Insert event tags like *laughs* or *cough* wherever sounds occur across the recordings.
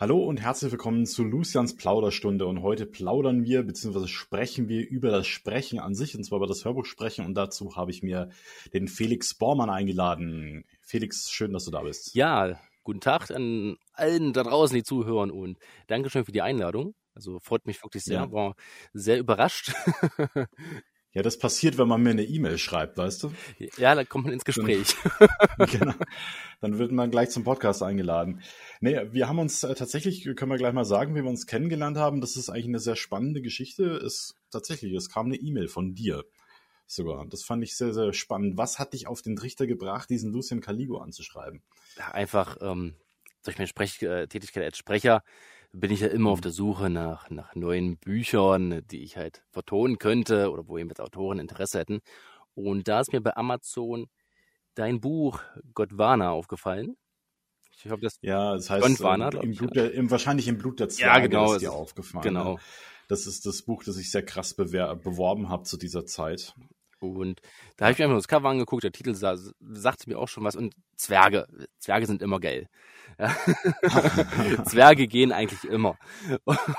Hallo und herzlich willkommen zu Lucians Plauderstunde. Und heute plaudern wir bzw. sprechen wir über das Sprechen an sich, und zwar über das Hörbuch sprechen. Und dazu habe ich mir den Felix Bormann eingeladen. Felix, schön, dass du da bist. Ja, guten Tag an allen da draußen, die zuhören. Und Dankeschön für die Einladung. Also freut mich wirklich sehr. Ja. War sehr überrascht. *laughs* Ja, das passiert, wenn man mir eine E-Mail schreibt, weißt du? Ja, dann kommt man ins Gespräch. *laughs* genau. Dann wird man gleich zum Podcast eingeladen. Nee, wir haben uns äh, tatsächlich, können wir gleich mal sagen, wie wir uns kennengelernt haben. Das ist eigentlich eine sehr spannende Geschichte. Es tatsächlich, es kam eine E-Mail von dir sogar. Das fand ich sehr, sehr spannend. Was hat dich auf den Trichter gebracht, diesen Lucian Caligo anzuschreiben? Ja, einfach ähm, durch meine Sprechtätigkeit als Sprecher bin ich ja immer auf mhm. der Suche nach, nach neuen Büchern, die ich halt vertonen könnte oder wo eben mit Autoren Interesse hätten. Und da ist mir bei Amazon dein Buch Godwana aufgefallen. Ich hoffe, das ja, das heißt Gondwana, im Blut der, im, wahrscheinlich im Blut der Zwerge ja, genau, ist dir aufgefallen. Genau. Ne? Das ist das Buch, das ich sehr krass beworben habe zu dieser Zeit. Und da habe ich mir einfach das Cover angeguckt, der Titel sa sagte mir auch schon was. Und Zwerge, Zwerge sind immer geil. Ja. *laughs* Zwerge gehen eigentlich immer.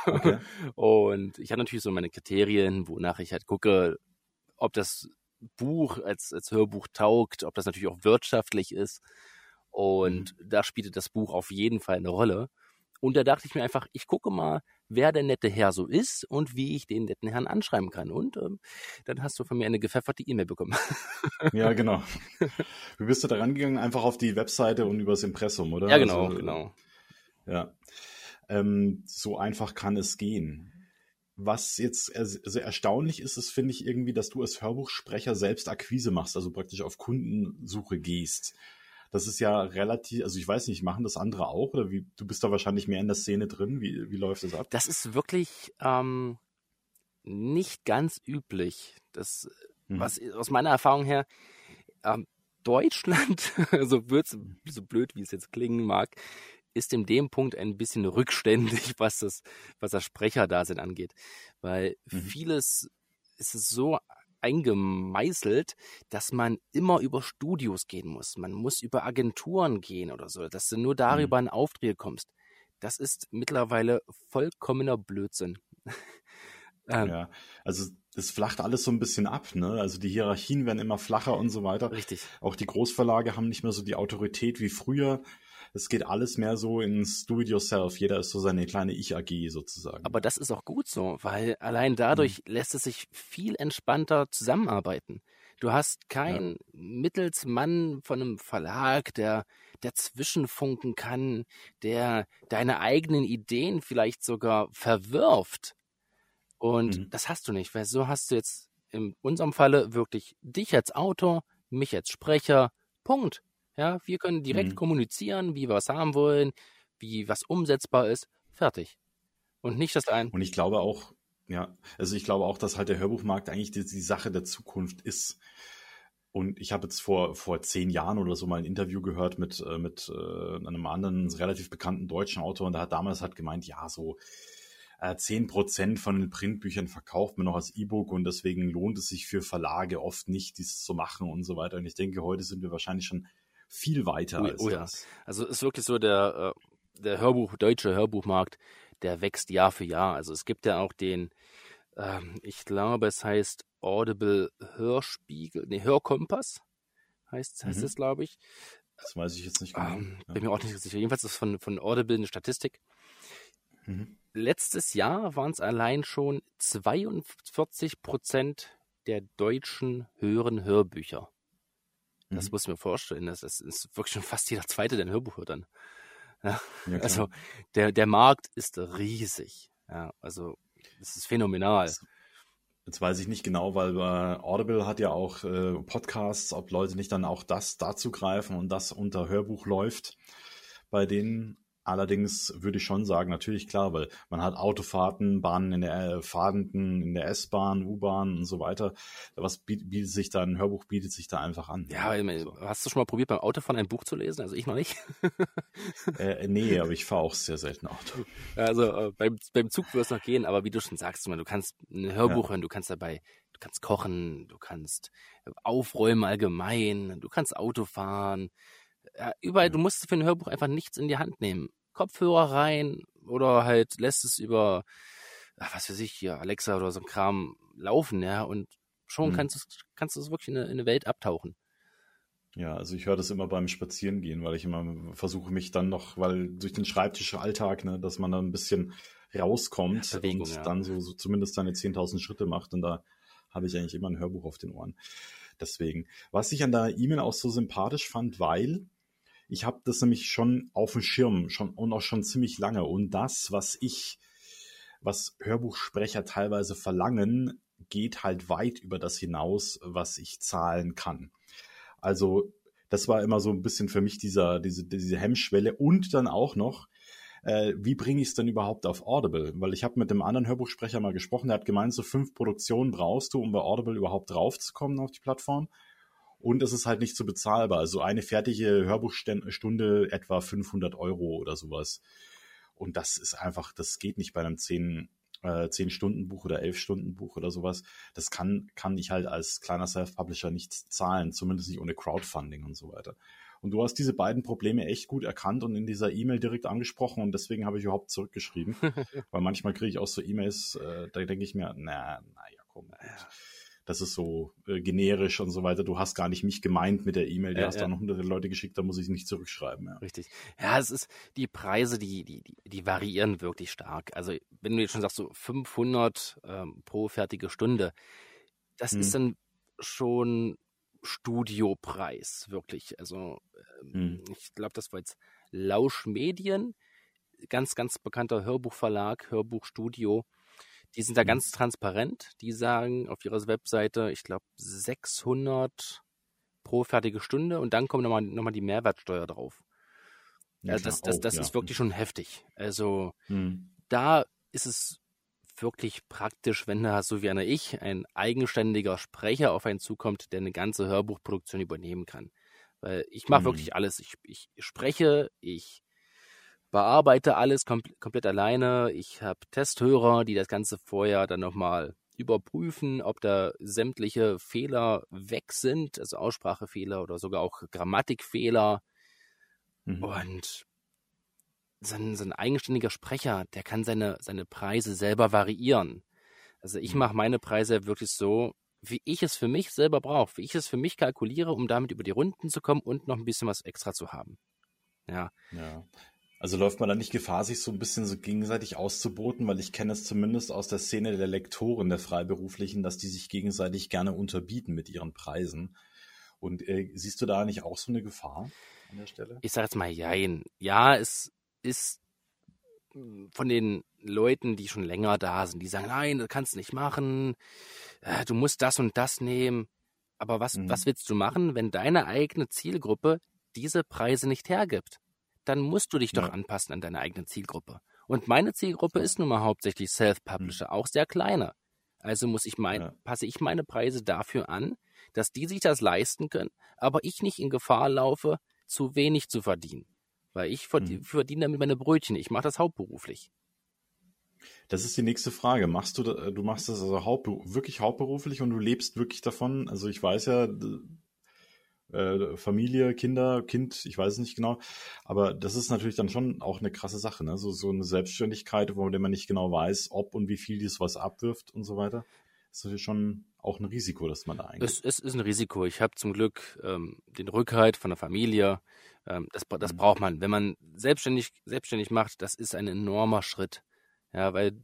Okay. Und ich habe natürlich so meine Kriterien, wonach ich halt gucke, ob das Buch als, als Hörbuch taugt, ob das natürlich auch wirtschaftlich ist. Und mhm. da spielte das Buch auf jeden Fall eine Rolle. Und da dachte ich mir einfach, ich gucke mal, wer der nette Herr so ist und wie ich den netten Herrn anschreiben kann. Und ähm, dann hast du von mir eine gepfefferte E-Mail bekommen. *laughs* ja, genau. Wie bist du da rangegangen? Einfach auf die Webseite und übers Impressum, oder? Ja, genau, also, genau. Ja. Ähm, so einfach kann es gehen. Was jetzt also erstaunlich ist, ist, finde ich irgendwie, dass du als Hörbuchsprecher selbst Akquise machst, also praktisch auf Kundensuche gehst. Das ist ja relativ, also ich weiß nicht, machen das andere auch oder wie, du bist da wahrscheinlich mehr in der Szene drin. Wie, wie läuft das ab? Das ist wirklich ähm, nicht ganz üblich. Das, mhm. was aus meiner Erfahrung her, ähm, Deutschland, *laughs* so wird's, so blöd wie es jetzt klingen mag, ist in dem Punkt ein bisschen rückständig, *laughs* was das, was das Sprecherdasein angeht. Weil mhm. vieles ist es so eingemeißelt, dass man immer über Studios gehen muss. Man muss über Agenturen gehen oder so, dass du nur darüber mhm. in Aufträge kommst. Das ist mittlerweile vollkommener Blödsinn. *laughs* ähm, ja, also es flacht alles so ein bisschen ab, ne? Also die Hierarchien werden immer flacher und so weiter. Richtig. Auch die Großverlage haben nicht mehr so die Autorität wie früher es geht alles mehr so ins Do-it-yourself. Jeder ist so seine kleine Ich-AG sozusagen. Aber das ist auch gut so, weil allein dadurch mhm. lässt es sich viel entspannter zusammenarbeiten. Du hast keinen ja. Mittelsmann von einem Verlag, der der zwischenfunken kann, der deine eigenen Ideen vielleicht sogar verwirft. Und mhm. das hast du nicht, weil so hast du jetzt in unserem Falle wirklich dich als Autor, mich als Sprecher, Punkt. Ja, wir können direkt mhm. kommunizieren, wie wir es haben wollen, wie was umsetzbar ist. Fertig. Und nicht das ein. Und ich glaube auch, ja, also ich glaube auch, dass halt der Hörbuchmarkt eigentlich die, die Sache der Zukunft ist. Und ich habe jetzt vor, vor zehn Jahren oder so mal ein Interview gehört mit, äh, mit äh, einem anderen relativ bekannten deutschen Autor und der hat damals halt gemeint, ja, so äh, zehn Prozent von den Printbüchern verkauft man noch als E-Book und deswegen lohnt es sich für Verlage oft nicht, dies zu machen und so weiter. Und ich denke, heute sind wir wahrscheinlich schon viel weiter oh, als oh ja. Das. Also ist wirklich so der, äh, der Hörbuch, deutsche Hörbuchmarkt, der wächst Jahr für Jahr. Also es gibt ja auch den, ähm, ich glaube, es heißt Audible Hörspiegel, nee, Hörkompass heißt, heißt mhm. es, glaube ich. Das weiß ich jetzt nicht genau. Ähm, ja. Bin mir auch nicht sicher. Jedenfalls ist von, von Audible eine Statistik. Mhm. Letztes Jahr waren es allein schon 42 Prozent der Deutschen hören Hörbücher. Das mhm. muss ich mir vorstellen. Das, das, ist wirklich schon fast jeder Zweite, der ein Hörbuch hört dann. Ja, ja also der, der Markt ist riesig. Ja, also das ist phänomenal. Jetzt weiß ich nicht genau, weil äh, Audible hat ja auch äh, Podcasts, ob Leute nicht dann auch das dazu greifen und das unter Hörbuch läuft bei denen. Allerdings würde ich schon sagen, natürlich klar, weil man hat Autofahrten, Bahnen in der äh, Fahrenden, in der S-Bahn, U-Bahn und so weiter. Was bietet sich da, ein Hörbuch bietet sich da einfach an. Ja, ja so. hast du schon mal probiert, beim Autofahren ein Buch zu lesen? Also ich noch nicht. *laughs* äh, nee, aber ich fahre auch sehr selten Auto. Also äh, beim, beim Zug wird es noch gehen, aber wie du schon sagst, du kannst ein Hörbuch ja. hören, du kannst dabei, du kannst kochen, du kannst aufräumen allgemein, du kannst Auto fahren. Ja, überall, du musst für ein Hörbuch einfach nichts in die Hand nehmen Kopfhörer rein oder halt lässt es über, ach, was weiß ich hier, Alexa oder so ein Kram laufen, ja, und schon hm. kannst du kannst du es wirklich in eine, in eine Welt abtauchen. Ja, also ich höre das immer beim Spazierengehen, weil ich immer versuche mich dann noch, weil durch den Schreibtische Alltag, ne, dass man dann ein bisschen rauskommt Bewegung, und ja. dann so, so zumindest seine 10.000 Schritte macht und da habe ich eigentlich immer ein Hörbuch auf den Ohren. Deswegen, was ich an der E-Mail auch so sympathisch fand, weil ich habe das nämlich schon auf dem Schirm schon und auch schon ziemlich lange und das, was ich, was Hörbuchsprecher teilweise verlangen, geht halt weit über das hinaus, was ich zahlen kann. Also das war immer so ein bisschen für mich dieser, diese, diese Hemmschwelle und dann auch noch, äh, wie bringe ich es denn überhaupt auf Audible? Weil ich habe mit dem anderen Hörbuchsprecher mal gesprochen, der hat gemeint, so fünf Produktionen brauchst du, um bei Audible überhaupt draufzukommen auf die Plattform. Und es ist halt nicht so bezahlbar. Also eine fertige Hörbuchstunde etwa 500 Euro oder sowas. Und das ist einfach, das geht nicht bei einem 10, äh, 10-Stunden-Buch oder 11-Stunden-Buch oder sowas. Das kann, kann ich halt als kleiner Self-Publisher nicht zahlen, zumindest nicht ohne Crowdfunding und so weiter. Und du hast diese beiden Probleme echt gut erkannt und in dieser E-Mail direkt angesprochen und deswegen habe ich überhaupt zurückgeschrieben. *laughs* Weil manchmal kriege ich auch so E-Mails, äh, da denke ich mir, na, naja, komm. Gut. Das ist so äh, generisch und so weiter. Du hast gar nicht mich gemeint mit der E-Mail, du ja, hast ja. dann hunderte Leute geschickt, da muss ich nicht zurückschreiben. Ja. Richtig. Ja, es ist, die Preise, die, die, die, variieren wirklich stark. Also, wenn du jetzt schon sagst, so 500 ähm, pro fertige Stunde, das hm. ist dann schon Studiopreis, wirklich. Also ähm, hm. ich glaube, das war jetzt Lausch Medien, ganz, ganz bekannter Hörbuchverlag, Hörbuchstudio. Die sind da hm. ganz transparent. Die sagen auf ihrer Webseite, ich glaube, 600 pro fertige Stunde und dann kommt nochmal noch mal die Mehrwertsteuer drauf. Ja, also das, das, das, das ja. ist wirklich schon heftig. Also hm. da ist es wirklich praktisch, wenn da, so wie einer ich, ein eigenständiger Sprecher auf einen zukommt, der eine ganze Hörbuchproduktion übernehmen kann. Weil ich mache mhm. wirklich alles. Ich, ich spreche, ich bearbeite alles kom komplett alleine. Ich habe Testhörer, die das Ganze vorher dann nochmal überprüfen, ob da sämtliche Fehler weg sind, also Aussprachefehler oder sogar auch Grammatikfehler. Mhm. Und so ein, so ein eigenständiger Sprecher, der kann seine, seine Preise selber variieren. Also ich mhm. mache meine Preise wirklich so, wie ich es für mich selber brauche, wie ich es für mich kalkuliere, um damit über die Runden zu kommen und noch ein bisschen was extra zu haben. Ja. Ja. Also läuft man da nicht Gefahr, sich so ein bisschen so gegenseitig auszuboten, weil ich kenne es zumindest aus der Szene der Lektoren der Freiberuflichen, dass die sich gegenseitig gerne unterbieten mit ihren Preisen. Und äh, siehst du da nicht auch so eine Gefahr an der Stelle? Ich sage jetzt mal jein. Ja, es ist von den Leuten, die schon länger da sind, die sagen, nein, das kannst du nicht machen, äh, du musst das und das nehmen. Aber was, mhm. was willst du machen, wenn deine eigene Zielgruppe diese Preise nicht hergibt? Dann musst du dich doch ja. anpassen an deine eigene Zielgruppe. Und meine Zielgruppe ist nun mal hauptsächlich Self-Publisher, mhm. auch sehr kleine. Also muss ich mein, ja. passe ich meine Preise dafür an, dass die sich das leisten können, aber ich nicht in Gefahr laufe, zu wenig zu verdienen. Weil ich verdiene, mhm. verdiene damit meine Brötchen. Ich mache das hauptberuflich. Das ist die nächste Frage. Machst du, du machst das also hauptber wirklich hauptberuflich und du lebst wirklich davon? Also ich weiß ja, äh, Familie, Kinder, Kind, ich weiß es nicht genau. Aber das ist natürlich dann schon auch eine krasse Sache, ne? So, so eine Selbstständigkeit, wo man nicht genau weiß, ob und wie viel dies was abwirft und so weiter. Das ist natürlich schon auch ein Risiko, dass man da eingeht. Es, es ist ein Risiko. Ich habe zum Glück ähm, den Rückhalt von der Familie. Ähm, das, das mhm. braucht man. Wenn man selbstständig, selbstständig macht, das ist ein enormer Schritt. Ja, weil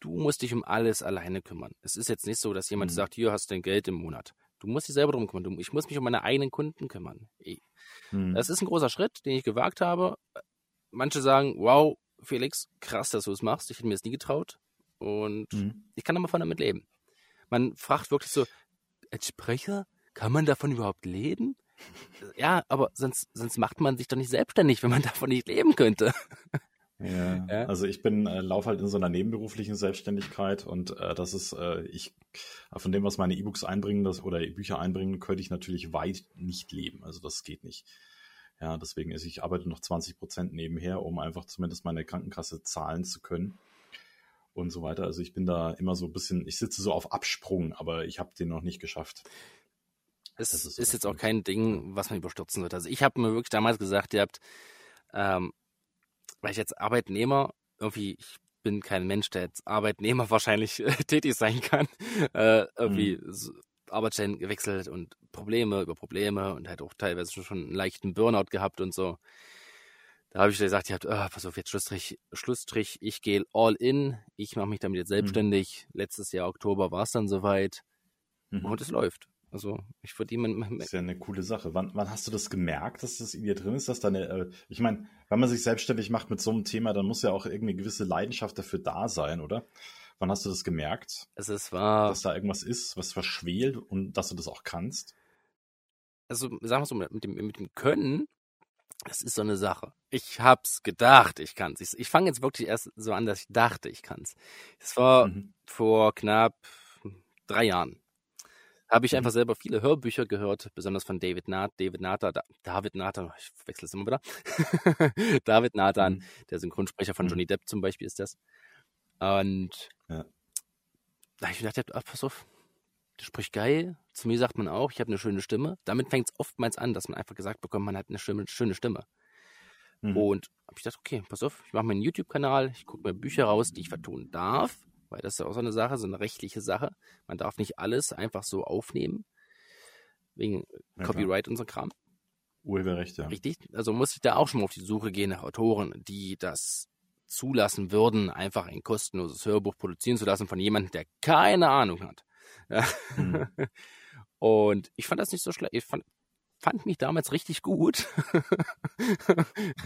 du musst dich um alles alleine kümmern. Es ist jetzt nicht so, dass jemand mhm. sagt, hier hast du dein Geld im Monat. Du musst dich selber drum kümmern. Ich muss mich um meine eigenen Kunden kümmern. Mhm. Das ist ein großer Schritt, den ich gewagt habe. Manche sagen, wow, Felix, krass, dass du es machst. Ich hätte mir das nie getraut. Und mhm. ich kann aber damit leben. Man fragt wirklich so, als Sprecher, kann man davon überhaupt leben? *laughs* Ja, aber sonst, sonst macht man sich doch nicht selbstständig, wenn man *laughs* davon nicht leben könnte. Ja, ja. also ich bin äh, laufe halt in so einer nebenberuflichen Selbstständigkeit und äh, das ist äh, ich von dem was meine E-Books einbringen, das oder Bücher einbringen, könnte ich natürlich weit nicht leben. Also das geht nicht. Ja, deswegen ist ich arbeite noch 20 Prozent nebenher, um einfach zumindest meine Krankenkasse zahlen zu können und so weiter. Also ich bin da immer so ein bisschen, ich sitze so auf Absprung, aber ich habe den noch nicht geschafft. Es ist, ist jetzt auch kein Ding, was man überstürzen wird. Also ich habe mir wirklich damals gesagt, ihr habt, ähm, weil ich jetzt Arbeitnehmer irgendwie, ich bin kein Mensch, der jetzt Arbeitnehmer *laughs* wahrscheinlich äh, tätig sein kann, äh, irgendwie mhm. so Arbeitsstellen gewechselt und Probleme über Probleme und halt auch teilweise schon einen leichten Burnout gehabt und so. Da habe ich gesagt, ihr habt, oh, pass auf, jetzt Schlussstrich, Schlussstrich, ich gehe all in, ich mache mich damit jetzt mhm. selbstständig. Mhm. Letztes Jahr Oktober war es dann soweit mhm. und es läuft. Also ich verdiene. Das ist ja eine coole Sache. Wann, wann hast du das gemerkt, dass das in dir drin ist, dass deine, äh, ich meine, wenn man sich selbstständig macht mit so einem Thema, dann muss ja auch irgendeine gewisse Leidenschaft dafür da sein, oder? Wann hast du das gemerkt? Also es war, dass da irgendwas ist, was verschwelt und dass du das auch kannst? Also sagen wir so, mit dem, mit dem Können, das ist so eine Sache. Ich hab's gedacht, ich kann's. Ich, ich fange jetzt wirklich erst so an, dass ich dachte, ich kann's. Das war mhm. vor knapp drei Jahren habe ich einfach mhm. selber viele Hörbücher gehört, besonders von David Nath, David Nathan, David Nathan, ich wechsle es immer wieder. *laughs* David Nathan, mhm. der Synchronsprecher von mhm. Johnny Depp zum Beispiel ist das. Und ja. da habe ich mir gedacht, ach, pass auf, du sprichst geil. Zu mir sagt man auch, ich habe eine schöne Stimme. Damit fängt es oftmals an, dass man einfach gesagt bekommt, man hat eine schöne, schöne Stimme. Mhm. Und habe ich gedacht, okay, pass auf, ich mache meinen YouTube-Kanal, ich gucke mir Bücher raus, die ich vertonen darf weil das ist ja auch so eine Sache, so eine rechtliche Sache. Man darf nicht alles einfach so aufnehmen, wegen ja, Copyright klar. und so Kram. Urheberrecht, ja. Richtig, also muss ich da auch schon mal auf die Suche gehen nach Autoren, die das zulassen würden, einfach ein kostenloses Hörbuch produzieren zu lassen von jemandem, der keine Ahnung hat. Ja. Mhm. *laughs* Und ich fand das nicht so schlecht. Ich fand, fand mich damals richtig gut.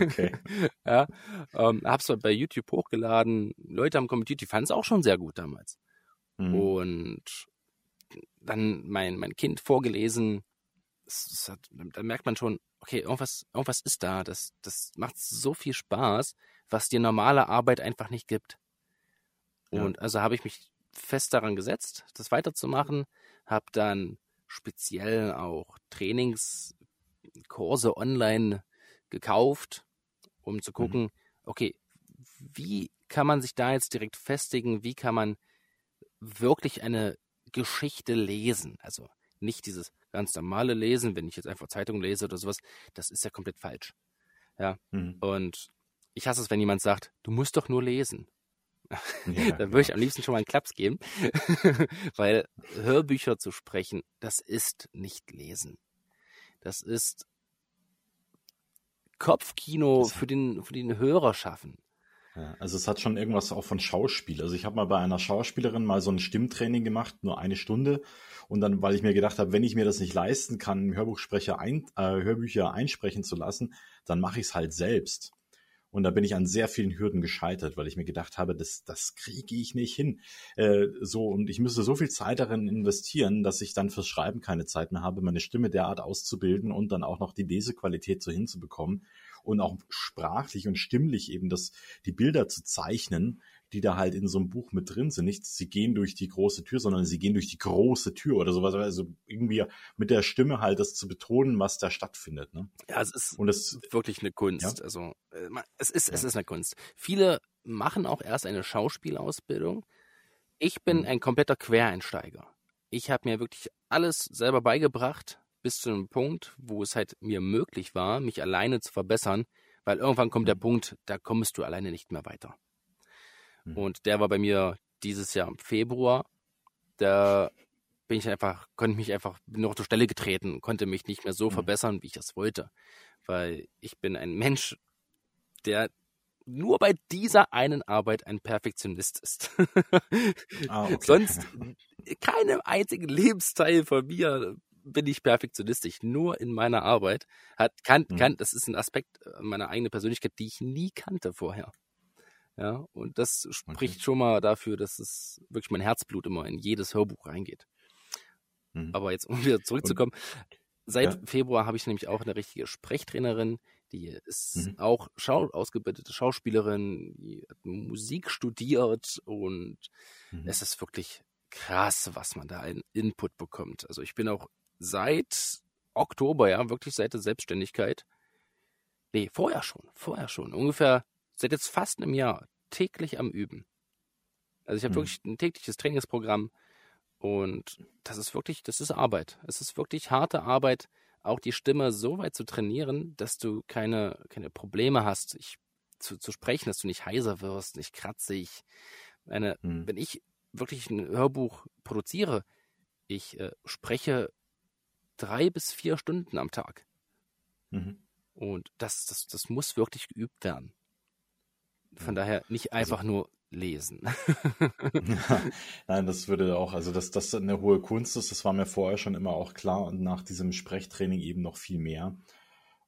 okay. *laughs* Ja, ähm, hab's bei YouTube hochgeladen. Leute haben kommentiert, die fanden es auch schon sehr gut damals. Mhm. Und dann mein, mein Kind vorgelesen. Hat, da merkt man schon, okay, irgendwas, irgendwas ist da. Das, das macht so viel Spaß, was dir normale Arbeit einfach nicht gibt. Und ja. also habe ich mich fest daran gesetzt, das weiterzumachen. Habe dann speziell auch Trainingskurse online gekauft, um zu mhm. gucken, mhm. okay, wie kann man sich da jetzt direkt festigen, wie kann man wirklich eine Geschichte lesen? Also nicht dieses ganz normale Lesen, wenn ich jetzt einfach Zeitung lese oder sowas, das ist ja komplett falsch. Ja. Mhm. Und ich hasse es, wenn jemand sagt, du musst doch nur lesen. Ja, dann würde ich am liebsten schon mal einen Klaps geben, *laughs* weil Hörbücher zu sprechen, das ist nicht lesen. Das ist Kopfkino das für den, für den Hörer schaffen. Ja, also es hat schon irgendwas auch von Schauspiel. Also ich habe mal bei einer Schauspielerin mal so ein Stimmtraining gemacht, nur eine Stunde. Und dann, weil ich mir gedacht habe, wenn ich mir das nicht leisten kann, Hörbuchsprecher ein, äh, Hörbücher einsprechen zu lassen, dann mache ich es halt selbst. Und da bin ich an sehr vielen Hürden gescheitert, weil ich mir gedacht habe, das, das kriege ich nicht hin. Äh, so, und ich müsste so viel Zeit darin investieren, dass ich dann fürs Schreiben keine Zeit mehr habe, meine Stimme derart auszubilden und dann auch noch die Lesequalität so hinzubekommen und auch sprachlich und stimmlich eben das, die Bilder zu zeichnen, die da halt in so einem Buch mit drin sind. Nicht, sie gehen durch die große Tür, sondern sie gehen durch die große Tür oder sowas. Also irgendwie mit der Stimme halt das zu betonen, was da stattfindet. Ne? Ja, es ist und es, wirklich eine Kunst. Ja? Also äh, es ist, es ist eine Kunst. Viele machen auch erst eine Schauspielausbildung. Ich bin mhm. ein kompletter Quereinsteiger. Ich habe mir wirklich alles selber beigebracht, bis zu einem Punkt, wo es halt mir möglich war, mich alleine zu verbessern, weil irgendwann kommt der mhm. Punkt, da kommst du alleine nicht mehr weiter. Mhm. Und der war bei mir dieses Jahr im Februar. Da bin ich einfach, konnte mich einfach, bin noch zur Stelle getreten, konnte mich nicht mehr so mhm. verbessern, wie ich das wollte. Weil ich bin ein Mensch, der nur bei dieser einen Arbeit ein Perfektionist ist. *laughs* ah, okay. Sonst keinem einzigen Lebensteil von mir bin ich perfektionistisch. Nur in meiner Arbeit hat, kann, mhm. kann, das ist ein Aspekt meiner eigenen Persönlichkeit, die ich nie kannte vorher. Ja, und das spricht okay. schon mal dafür, dass es wirklich mein Herzblut immer in jedes Hörbuch reingeht. Mhm. Aber jetzt, um wieder zurückzukommen, und, seit ja. Februar habe ich nämlich auch eine richtige Sprechtrainerin, die ist mhm. auch Schau ausgebildete Schauspielerin, die hat Musik studiert und mhm. es ist wirklich krass, was man da in Input bekommt. Also ich bin auch seit Oktober, ja, wirklich seit der Selbstständigkeit. Nee, vorher schon, vorher schon. Ungefähr seit jetzt fast einem Jahr täglich am Üben. Also ich habe mhm. wirklich ein tägliches Trainingsprogramm und das ist wirklich, das ist Arbeit. Es ist wirklich harte Arbeit, auch die Stimme so weit zu trainieren, dass du keine, keine Probleme hast. Ich zu, zu sprechen, dass du nicht heiser wirst, nicht kratzig. Eine, hm. Wenn ich wirklich ein Hörbuch produziere, ich äh, spreche drei bis vier Stunden am Tag. Mhm. Und das, das, das muss wirklich geübt werden. Von daher nicht also einfach also, nur lesen. *laughs* Nein, das würde auch, also dass das eine hohe Kunst ist, das war mir vorher schon immer auch klar und nach diesem Sprechtraining eben noch viel mehr.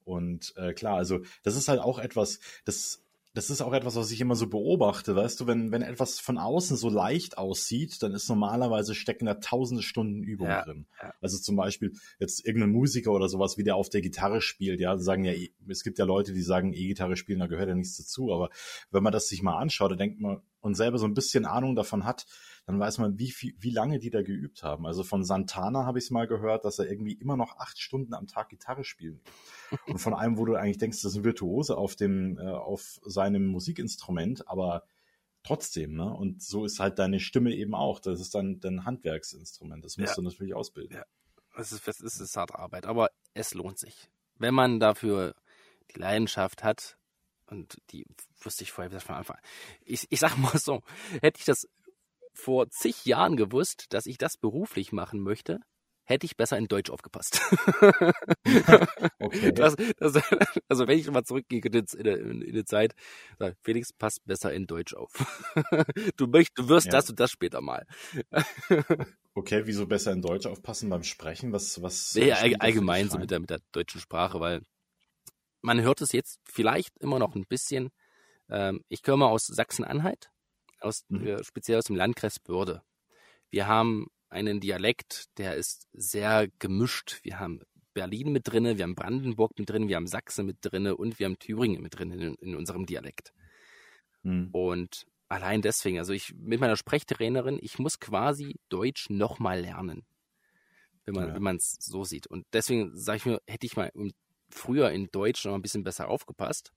Und äh, klar, also das ist halt auch etwas, das das ist auch etwas, was ich immer so beobachte, weißt du, wenn, wenn etwas von außen so leicht aussieht, dann ist normalerweise stecken da tausende Stunden Übung ja, drin. Ja. Also zum Beispiel jetzt irgendein Musiker oder sowas, wie der auf der Gitarre spielt, ja, sagen ja, es gibt ja Leute, die sagen, E-Gitarre spielen, da gehört ja nichts dazu, aber wenn man das sich mal anschaut, dann denkt man und selber so ein bisschen Ahnung davon hat, dann weiß man, wie, viel, wie lange die da geübt haben. Also von Santana habe ich es mal gehört, dass er irgendwie immer noch acht Stunden am Tag Gitarre spielt. Und von einem, wo du eigentlich denkst, das ist ein Virtuose auf dem, äh, auf seinem Musikinstrument, aber trotzdem, ne? Und so ist halt deine Stimme eben auch. Das ist dann dein Handwerksinstrument. Das musst ja. du natürlich ausbilden. Ja. Es ist, es ist, es ist harte Arbeit, aber es lohnt sich. Wenn man dafür die Leidenschaft hat, und die wusste ich vorher von Anfang an. Ich, ich sag mal so, hätte ich das vor zig Jahren gewusst, dass ich das beruflich machen möchte, hätte ich besser in Deutsch aufgepasst. *laughs* okay. Das, das, also wenn ich mal zurückgehe in, die Zeit, sag, Felix, passt besser in Deutsch auf. du möchtest, du wirst ja. das und das später mal. okay, wieso besser in Deutsch aufpassen beim Sprechen? Was, was? All, allgemein so mit der, mit der deutschen Sprache, weil man hört es jetzt vielleicht immer noch ein bisschen. Ähm, ich komme aus Sachsen-Anhalt aus, mhm. äh, speziell aus dem Landkreis Börde. Wir haben einen Dialekt, der ist sehr gemischt. Wir haben Berlin mit drinne, wir haben Brandenburg mit drin, wir haben Sachsen mit drinne und wir haben Thüringen mit drin in, in unserem Dialekt. Mhm. Und allein deswegen, also ich mit meiner Sprechtrainerin, ich muss quasi Deutsch nochmal lernen, wenn man ja. wenn man es so sieht. Und deswegen sage ich mir, hätte ich mal früher in Deutsch noch ein bisschen besser aufgepasst,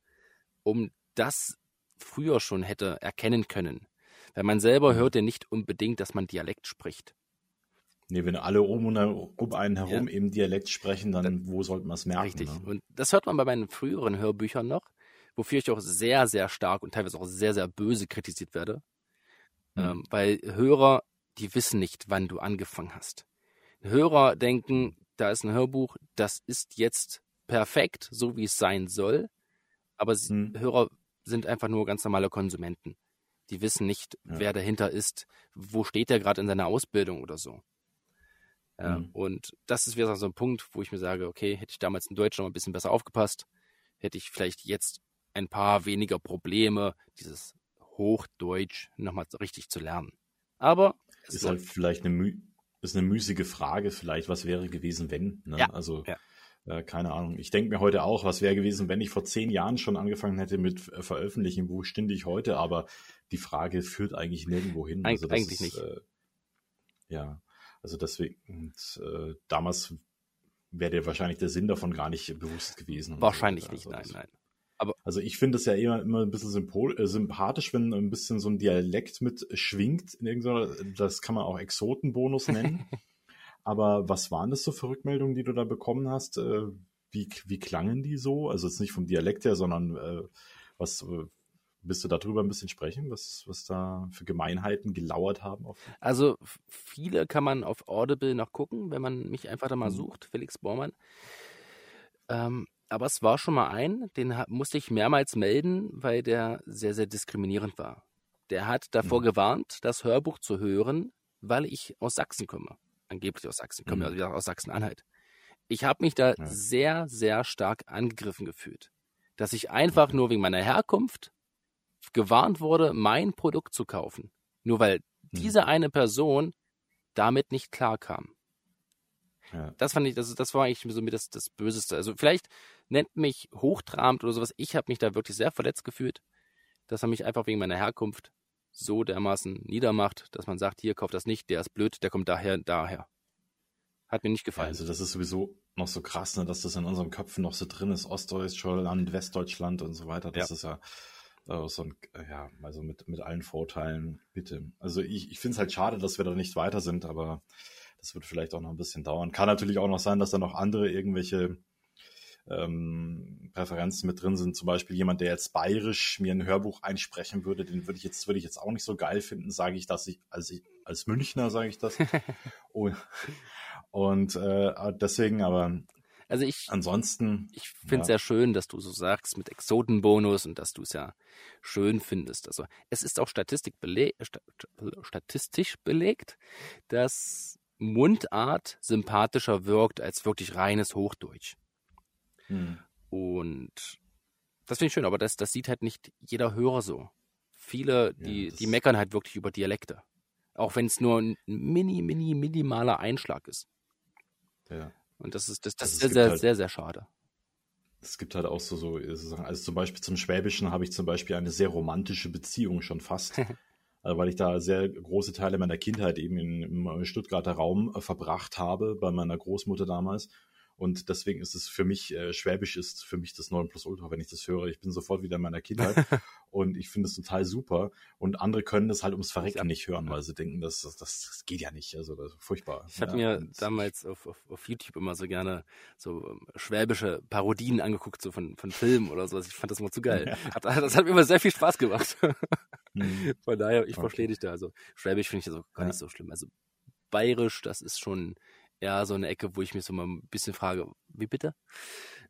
um das früher schon hätte erkennen können. Weil man selber mhm. hört ja nicht unbedingt, dass man Dialekt spricht. Nee, wenn alle um, und um einen herum ja. eben Dialekt sprechen, dann, dann wo sollte man es merken? Richtig. Ne? Und das hört man bei meinen früheren Hörbüchern noch, wofür ich auch sehr, sehr stark und teilweise auch sehr, sehr böse kritisiert werde. Mhm. Ähm, weil Hörer, die wissen nicht, wann du angefangen hast. Hörer denken, da ist ein Hörbuch, das ist jetzt perfekt, so wie es sein soll. Aber mhm. Hörer sind einfach nur ganz normale Konsumenten. Die wissen nicht, ja. wer dahinter ist, wo steht er gerade in seiner Ausbildung oder so. Mhm. Und das ist wieder so ein Punkt, wo ich mir sage, okay, hätte ich damals in Deutsch noch ein bisschen besser aufgepasst, hätte ich vielleicht jetzt ein paar weniger Probleme, dieses Hochdeutsch nochmal richtig zu lernen. Aber es ist halt vielleicht eine, ist eine müßige Frage, vielleicht, was wäre gewesen, wenn. Ne? Ja, also ja. Äh, keine Ahnung. Ich denke mir heute auch, was wäre gewesen, wenn ich vor zehn Jahren schon angefangen hätte mit äh, Veröffentlichen, wo stünde ich heute? Aber die Frage führt eigentlich nirgendwo hin. Also eigentlich ist, nicht. Äh, ja, also deswegen, und, äh, damals wäre dir wahrscheinlich der Sinn davon gar nicht bewusst gewesen. Wahrscheinlich so. nicht, also, nein, nein. Aber also ich finde es ja immer, immer ein bisschen äh, sympathisch, wenn ein bisschen so ein Dialekt mit schwingt in irgendeiner, das kann man auch Exotenbonus nennen. *laughs* Aber was waren das so für Rückmeldungen, die du da bekommen hast? Äh, wie, wie klangen die so? Also jetzt nicht vom Dialekt her, sondern äh, was äh, Willst du darüber ein bisschen sprechen, was, was da für Gemeinheiten gelauert haben? also viele kann man auf Audible noch gucken, wenn man mich einfach da mal mhm. sucht, Felix Bormann. Ähm, aber es war schon mal ein, den musste ich mehrmals melden, weil der sehr, sehr diskriminierend war. Der hat davor mhm. gewarnt, das Hörbuch zu hören, weil ich aus Sachsen komme angeblich aus Sachsen, komme mhm. also aus Sachsen-Anhalt. Ich habe mich da ja. sehr, sehr stark angegriffen gefühlt. Dass ich einfach nur wegen meiner Herkunft gewarnt wurde, mein Produkt zu kaufen. Nur weil mhm. diese eine Person damit nicht klarkam. Ja. Das fand ich, das, das war eigentlich so mir das, das Böseste. Also vielleicht nennt mich hochtrabend oder sowas. Ich habe mich da wirklich sehr verletzt gefühlt, dass er mich einfach wegen meiner Herkunft so dermaßen niedermacht, dass man sagt, hier, kauft das nicht, der ist blöd, der kommt daher, daher. Hat mir nicht gefallen. Also das ist sowieso noch so krass, ne, dass das in unseren Köpfen noch so drin ist, Ostdeutschland, Westdeutschland und so weiter. Das ja. ist ja äh, so ein, ja, also mit, mit allen Vorteilen, bitte. Also ich, ich finde es halt schade, dass wir da nicht weiter sind, aber das wird vielleicht auch noch ein bisschen dauern. Kann natürlich auch noch sein, dass da noch andere irgendwelche ähm, Präferenzen mit drin sind. Zum Beispiel jemand, der jetzt bayerisch mir ein Hörbuch einsprechen würde, den würde ich jetzt, würde ich jetzt auch nicht so geil finden, sage ich, dass ich, als ich, als Münchner sage ich das. *laughs* und und äh, deswegen, aber also ich, ansonsten. Ich finde es ja. sehr schön, dass du so sagst mit Exotenbonus und dass du es ja schön findest. Also es ist auch Statistik beleg, statistisch belegt, dass Mundart sympathischer wirkt als wirklich reines Hochdeutsch. Hm. Und das finde ich schön, aber das, das sieht halt nicht jeder Hörer so. Viele, die, ja, die meckern halt wirklich über Dialekte. Auch wenn es nur ein mini, mini, minimaler Einschlag ist. Ja. Und das ist, das, das also ist sehr, halt, sehr, sehr schade. Es gibt halt auch so, so, also zum Beispiel zum Schwäbischen habe ich zum Beispiel eine sehr romantische Beziehung schon fast. *laughs* also weil ich da sehr große Teile meiner Kindheit eben im Stuttgarter Raum äh, verbracht habe, bei meiner Großmutter damals. Und deswegen ist es für mich, äh, Schwäbisch ist für mich das Nonplusultra, wenn ich das höre. Ich bin sofort wieder in meiner Kindheit *laughs* und ich finde es total super. Und andere können das halt ums Verrecken nicht hören, weil sie denken, das, das, das geht ja nicht. Also das ist furchtbar. Ich habe ja, mir damals auf, auf, auf YouTube immer so gerne so ähm, schwäbische Parodien angeguckt, so von, von Filmen oder so. Ich fand das immer zu geil. Hat, das hat mir immer sehr viel Spaß gemacht. Mhm. *laughs* Von daher, ich okay. verstehe dich da. Also Schwäbisch finde ich das auch gar ja. nicht so schlimm. Also Bayerisch, das ist schon ja so eine Ecke, wo ich mich so mal ein bisschen frage, wie bitte?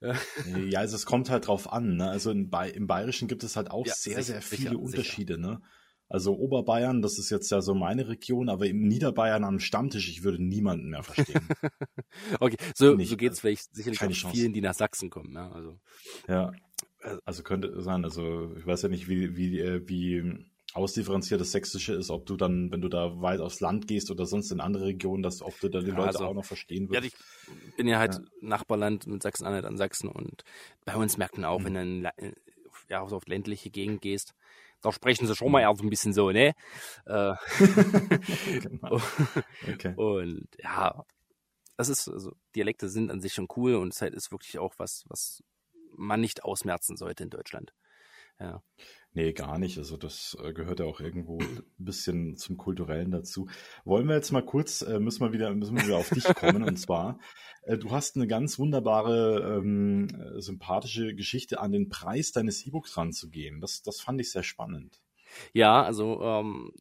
*laughs* ja, also es kommt halt drauf an. Ne? Also in ba im Bayerischen gibt es halt auch ja, sehr, sicher, sehr viele sicher, Unterschiede. Sicher. Ne? Also Oberbayern, das ist jetzt ja so meine Region, aber im Niederbayern am Stammtisch, ich würde niemanden mehr verstehen. *laughs* okay, so, Nicht, so geht es vielleicht sicherlich auch vielen, die nach Sachsen kommen. Ja, also. ja, also könnte sein. Also ich weiß ja nicht, wie, wie, äh, wie ausdifferenziert das Sächsische ist, ob du dann, wenn du da weit aufs Land gehst oder sonst in andere Regionen, dass ob du da die ja, Leute also, auch noch verstehen wirst. Ja, ich bin ja halt ja. Nachbarland mit Sachsen-Anhalt an Sachsen und bei uns merkt man auch, mhm. wenn du in, ja, auf ländliche Gegend gehst, da sprechen sie schon mal eher so ein bisschen so, ne? Äh, *laughs* genau. okay. *laughs* Und ja, das ist, also Dialekte sind an sich schon cool und es ist wirklich auch was, was man nicht ausmerzen sollte in Deutschland. Ja. Nee, gar nicht. Also das äh, gehört ja auch irgendwo ein bisschen zum Kulturellen dazu. Wollen wir jetzt mal kurz, äh, müssen wir wieder, müssen wir wieder auf dich kommen. und zwar, äh, du hast eine ganz wunderbare, ähm, sympathische Geschichte an den Preis deines E-Books ranzugehen. Das, das fand ich sehr spannend. Ja, also ähm,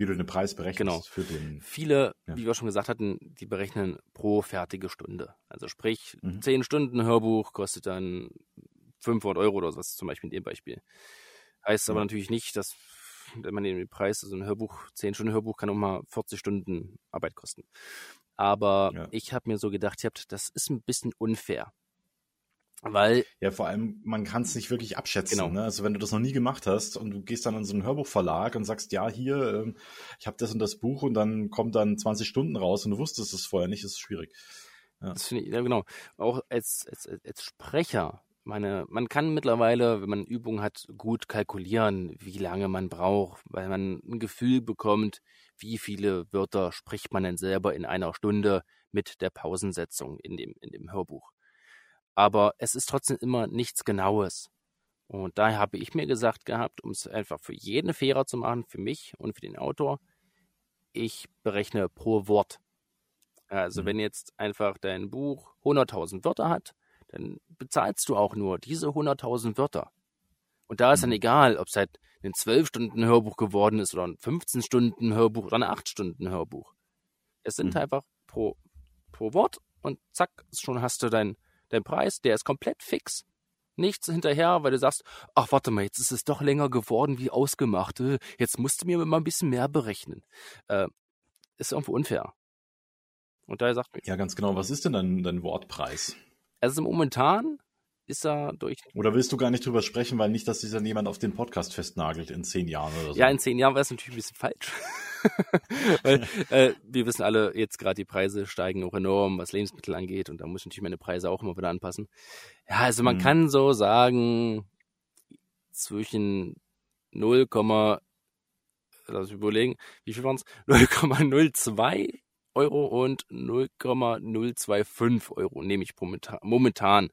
wie du den Preis berechnest genau. für den. Viele, ja. wie wir schon gesagt hatten, die berechnen pro fertige Stunde. Also sprich, mhm. 10 Stunden Hörbuch kostet dann 500 Euro oder was zum Beispiel in dem Beispiel. Heißt ja. aber natürlich nicht, dass, wenn man den Preis, also ein Hörbuch, 10 Stunden Hörbuch kann auch mal 40 Stunden Arbeit kosten. Aber ja. ich habe mir so gedacht, das ist ein bisschen unfair. Weil. Ja, vor allem, man kann es nicht wirklich abschätzen. Genau. Ne? Also wenn du das noch nie gemacht hast und du gehst dann in so einen Hörbuchverlag und sagst, ja, hier, ähm, ich habe das und das Buch und dann kommt dann 20 Stunden raus und du wusstest es vorher nicht, ist schwierig. Ja. Ich, ja genau. Auch als, als, als Sprecher meine, man kann mittlerweile, wenn man Übungen hat, gut kalkulieren, wie lange man braucht, weil man ein Gefühl bekommt, wie viele Wörter spricht man denn selber in einer Stunde mit der Pausensetzung in dem, in dem Hörbuch. Aber es ist trotzdem immer nichts Genaues. Und daher habe ich mir gesagt gehabt, um es einfach für jeden fairer zu machen, für mich und für den Autor, ich berechne pro Wort. Also mhm. wenn jetzt einfach dein Buch 100.000 Wörter hat, dann bezahlst du auch nur diese 100.000 Wörter. Und da ist dann egal, ob es halt ein 12-Stunden-Hörbuch geworden ist oder ein 15-Stunden-Hörbuch oder ein 8-Stunden-Hörbuch. Es sind mhm. einfach pro, pro Wort und zack, schon hast du deinen dein Preis, der ist komplett fix. Nichts hinterher, weil du sagst, ach warte mal, jetzt ist es doch länger geworden wie ausgemacht. Jetzt musst du mir mal ein bisschen mehr berechnen. Äh, ist irgendwo unfair. Und daher sagt mir. Ja, ganz genau. Was ist denn dein, dein Wortpreis? Also momentan ist er durch. Oder willst du gar nicht drüber sprechen, weil nicht, dass sich dann jemand auf den Podcast festnagelt in zehn Jahren oder so? Ja, in zehn Jahren wäre es natürlich ein bisschen falsch. *laughs* weil äh, wir wissen alle, jetzt gerade die Preise steigen auch enorm, was Lebensmittel angeht und da muss ich natürlich meine Preise auch immer wieder anpassen. Ja, also man hm. kann so sagen, zwischen 0, lass mich überlegen, wie viel waren es? 0,02 Euro und 0,025 Euro nehme ich momentan, momentan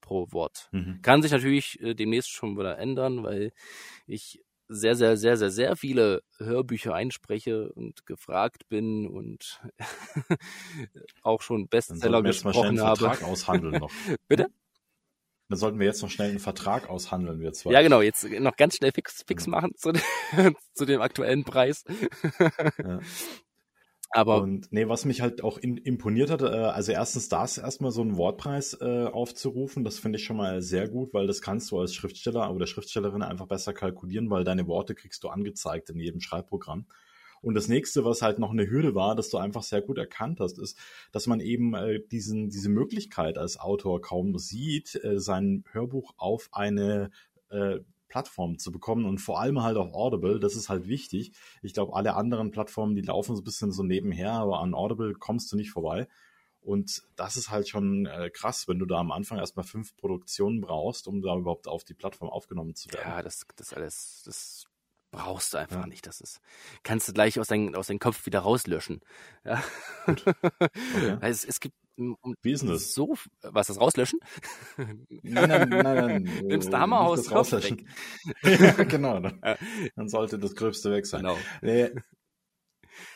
pro Wort. Mhm. Kann sich natürlich äh, demnächst schon wieder ändern, weil ich sehr, sehr, sehr, sehr, sehr viele Hörbücher einspreche und gefragt bin und *laughs* auch schon Bestseller gesprochen habe. Vertrag aushandeln noch. *laughs* Bitte? Dann sollten wir jetzt noch schnell einen Vertrag aushandeln, wir zwei. Ja, genau, jetzt noch ganz schnell fix, fix machen zu, *laughs* zu dem aktuellen Preis. ja. Aber und nee, was mich halt auch in, imponiert hat, äh, also erstens das erstmal so einen Wortpreis äh, aufzurufen, das finde ich schon mal sehr gut, weil das kannst du als Schriftsteller oder Schriftstellerin einfach besser kalkulieren, weil deine Worte kriegst du angezeigt in jedem Schreibprogramm. Und das nächste, was halt noch eine Hürde war, dass du einfach sehr gut erkannt hast, ist, dass man eben äh, diesen, diese Möglichkeit als Autor kaum sieht, äh, sein Hörbuch auf eine äh, Plattform zu bekommen und vor allem halt auf Audible, das ist halt wichtig. Ich glaube, alle anderen Plattformen, die laufen so ein bisschen so nebenher, aber an Audible kommst du nicht vorbei. Und das ist halt schon äh, krass, wenn du da am Anfang erstmal fünf Produktionen brauchst, um da überhaupt auf die Plattform aufgenommen zu werden. Ja, das, das alles, das brauchst du einfach ja. nicht. Das ist, kannst du gleich aus deinem aus deinem Kopf wieder rauslöschen. Ja. Okay. *laughs* es, es gibt um, Wie ist denn das? So, was, das rauslöschen? Nein, nein, nein, nein. *laughs* Nimmst du Hammer aus rauslöschen. ja, *laughs* genau. Dann, dann, sollte das Gröbste weg sein. Genau.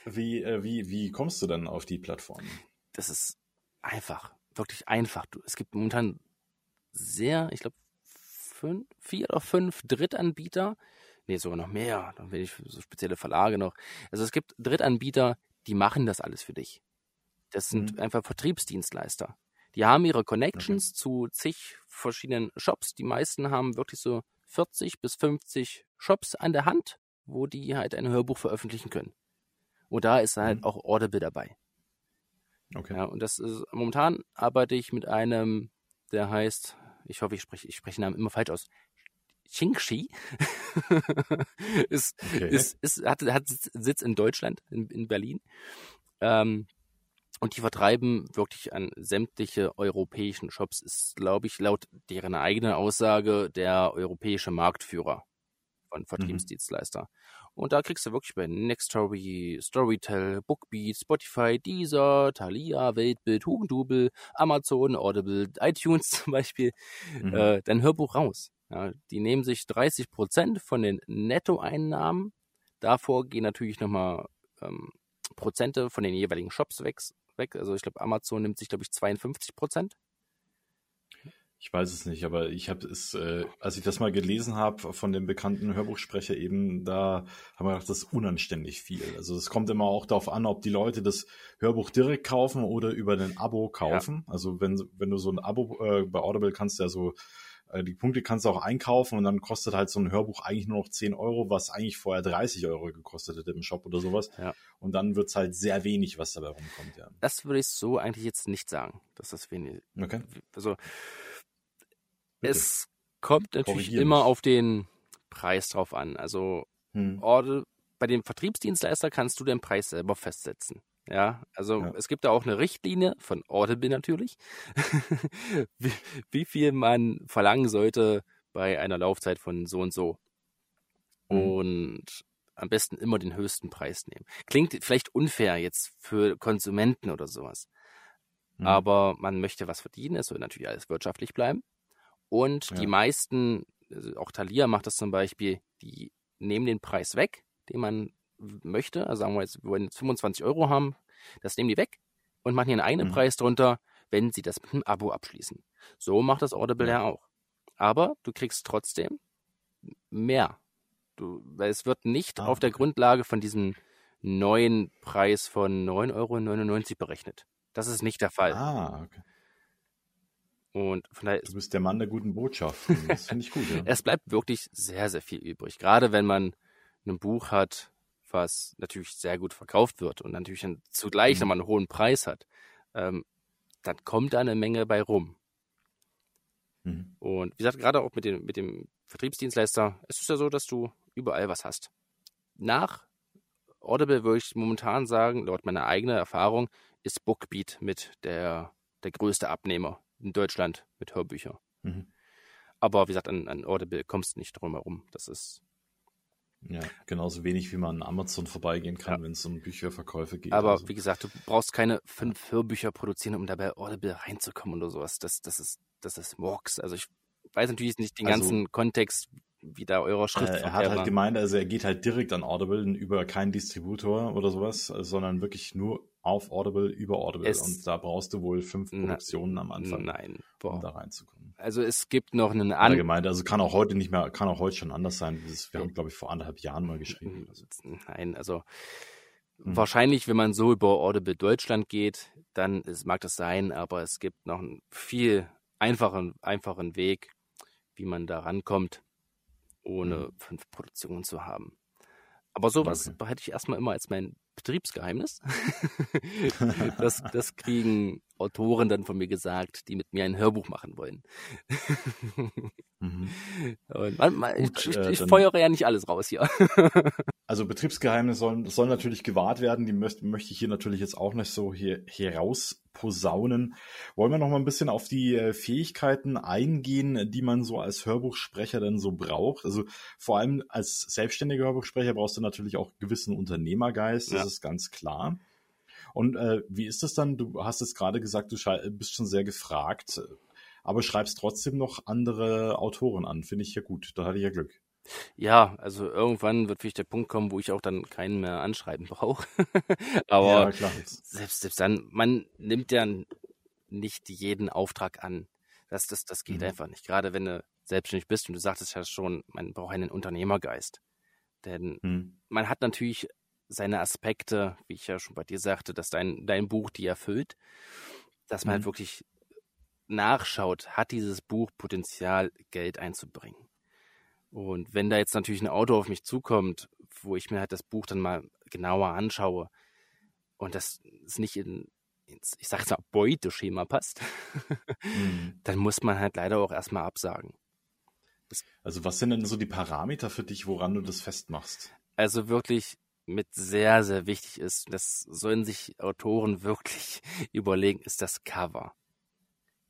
Wie, äh, wie, wie kommst du dann auf die Plattform? Das ist einfach. Wirklich einfach. Es gibt momentan sehr, ich glaube, fünf, vier oder fünf Drittanbieter. Nee, sogar noch mehr. Dann will ich so spezielle Verlage noch. Also es gibt Drittanbieter, die machen das alles für dich. Das sind mhm. einfach Vertriebsdienstleister. Die haben ihre Connections okay. zu zig verschiedenen Shops. Die meisten haben wirklich so 40 bis 50 Shops an der Hand, wo die halt ein Hörbuch veröffentlichen können. Und da ist halt mhm. auch Audible dabei. Okay. Ja, und das ist, momentan arbeite ich mit einem, der heißt, ich hoffe, ich spreche, ich spreche den Namen immer falsch aus. Xingxi *laughs* ist, okay. ist, ist, hat, hat Sitz in Deutschland, in, in Berlin. Ähm, und die vertreiben wirklich an sämtliche europäischen Shops. Ist, glaube ich, laut deren eigener Aussage der europäische Marktführer von mhm. Vertriebsdienstleister. Mhm. Und da kriegst du wirklich bei Nextory, Storytel, Bookbeat, Spotify, Deezer, Thalia, Weltbild, Hugendubel, Amazon, Audible, iTunes *laughs* zum Beispiel, mhm. äh, dein Hörbuch raus. Ja, die nehmen sich 30 Prozent von den Nettoeinnahmen. Davor gehen natürlich nochmal ähm, Prozente von den jeweiligen Shops weg, weg. Also ich glaube, Amazon nimmt sich, glaube ich, 52 Prozent. Ich weiß es nicht, aber ich habe es, äh, als ich das mal gelesen habe von dem bekannten Hörbuchsprecher eben, da haben wir gedacht, das ist unanständig viel. Also es kommt immer auch darauf an, ob die Leute das Hörbuch direkt kaufen oder über ein Abo kaufen. Ja. Also wenn, wenn du so ein Abo äh, bei Audible kannst ja so die Punkte kannst du auch einkaufen und dann kostet halt so ein Hörbuch eigentlich nur noch 10 Euro, was eigentlich vorher 30 Euro gekostet hätte im Shop oder sowas. Ja. Und dann wird es halt sehr wenig, was dabei rumkommt, ja. Das würde ich so eigentlich jetzt nicht sagen, dass das wenig. Okay. Also Bitte. es kommt natürlich immer auf den Preis drauf an. Also hm. Bei dem Vertriebsdienstleister kannst du den Preis selber festsetzen. Ja, also ja. es gibt da auch eine Richtlinie von Audible natürlich, *laughs* wie, wie, viel man verlangen sollte bei einer Laufzeit von so und so. Mhm. Und am besten immer den höchsten Preis nehmen. Klingt vielleicht unfair jetzt für Konsumenten oder sowas. Mhm. Aber man möchte was verdienen, es soll natürlich alles wirtschaftlich bleiben. Und ja. die meisten, also auch Thalia macht das zum Beispiel, die nehmen den Preis weg, den man möchte, also sagen wir jetzt, wir wollen jetzt 25 Euro haben, das nehmen die weg und machen ihren eigenen mhm. Preis drunter, wenn sie das mit einem Abo abschließen. So macht das Audible ja auch. Aber du kriegst trotzdem mehr. Du, weil es wird nicht ah, auf der Grundlage von diesem neuen Preis von 9,99 Euro berechnet. Das ist nicht der Fall. Ah, okay. Und von daher du bist der Mann der guten Botschaft. Das finde ich gut. Ja. *laughs* es bleibt wirklich sehr, sehr viel übrig. Gerade wenn man ein Buch hat, was natürlich sehr gut verkauft wird und natürlich dann zugleich mhm. nochmal einen hohen Preis hat, ähm, dann kommt da eine Menge bei rum. Mhm. Und wie gesagt, gerade auch mit dem, mit dem Vertriebsdienstleister, es ist ja so, dass du überall was hast. Nach Audible würde ich momentan sagen, laut meiner eigenen Erfahrung, ist Bookbeat mit der, der größte Abnehmer in Deutschland mit Hörbüchern. Mhm. Aber wie gesagt, an, an Audible kommst du nicht drum herum. Das ist ja, genauso wenig wie man an Amazon vorbeigehen kann, ja. wenn es um Bücherverkäufe geht. Aber also. wie gesagt, du brauchst keine fünf Hörbücher produzieren, um dabei Audible reinzukommen oder sowas. Das, das ist, das ist Murks. Also ich weiß natürlich nicht den also, ganzen Kontext, wie da eurer Schrift äh, Er hat halt gemeint, also er geht halt direkt an Audible über keinen Distributor oder sowas, sondern wirklich nur auf Audible über Audible. Es und da brauchst du wohl fünf Produktionen am Anfang, nein, boah. um da reinzukommen. Also es gibt noch einen anderen. gemeint, also kann auch heute nicht mehr, kann auch heute schon anders sein. wir haben, glaube ich, vor anderthalb Jahren mal geschrieben. Nein, also hm. wahrscheinlich, wenn man so über Audible Deutschland geht, dann ist, mag das sein, aber es gibt noch einen viel einfachen, einfachen Weg, wie man da rankommt, ohne hm. fünf Produktionen zu haben. Aber sowas okay. behalte ich erstmal immer als mein Betriebsgeheimnis. *laughs* das, das kriegen Autoren dann von mir gesagt, die mit mir ein Hörbuch machen wollen. mhm. *laughs* man, man, Gut, ich, äh, ich feuere ja nicht alles raus hier. *laughs* also Betriebsgeheimnisse sollen, sollen natürlich gewahrt werden. Die möchte, möchte ich hier natürlich jetzt auch nicht so hier herausposaunen. Wollen wir noch mal ein bisschen auf die äh, Fähigkeiten eingehen, die man so als Hörbuchsprecher dann so braucht? Also vor allem als selbstständiger Hörbuchsprecher brauchst du natürlich auch gewissen Unternehmergeist. Ja. Das ist ganz klar. Und äh, wie ist das dann? Du hast es gerade gesagt, du bist schon sehr gefragt, aber schreibst trotzdem noch andere Autoren an. Finde ich ja gut. Da hatte ich ja Glück. Ja, also irgendwann wird vielleicht der Punkt kommen, wo ich auch dann keinen mehr anschreiben *laughs* brauche. aber ja, selbst, selbst dann, man nimmt ja nicht jeden Auftrag an. Das, das, das geht mhm. einfach nicht. Gerade wenn du selbstständig bist und du sagtest ja schon, man braucht einen Unternehmergeist. Denn mhm. man hat natürlich seine Aspekte, wie ich ja schon bei dir sagte, dass dein, dein Buch die erfüllt, dass man halt mhm. halt wirklich nachschaut, hat dieses Buch Potenzial, Geld einzubringen. Und wenn da jetzt natürlich ein Auto auf mich zukommt, wo ich mir halt das Buch dann mal genauer anschaue und das ist nicht in, ins, ich sag's mal, Beuteschema passt, mhm. *laughs* dann muss man halt leider auch erstmal absagen. Das, also was sind denn so die Parameter für dich, woran du das festmachst? Also wirklich mit sehr, sehr wichtig ist, das sollen sich Autoren wirklich *laughs* überlegen, ist das Cover.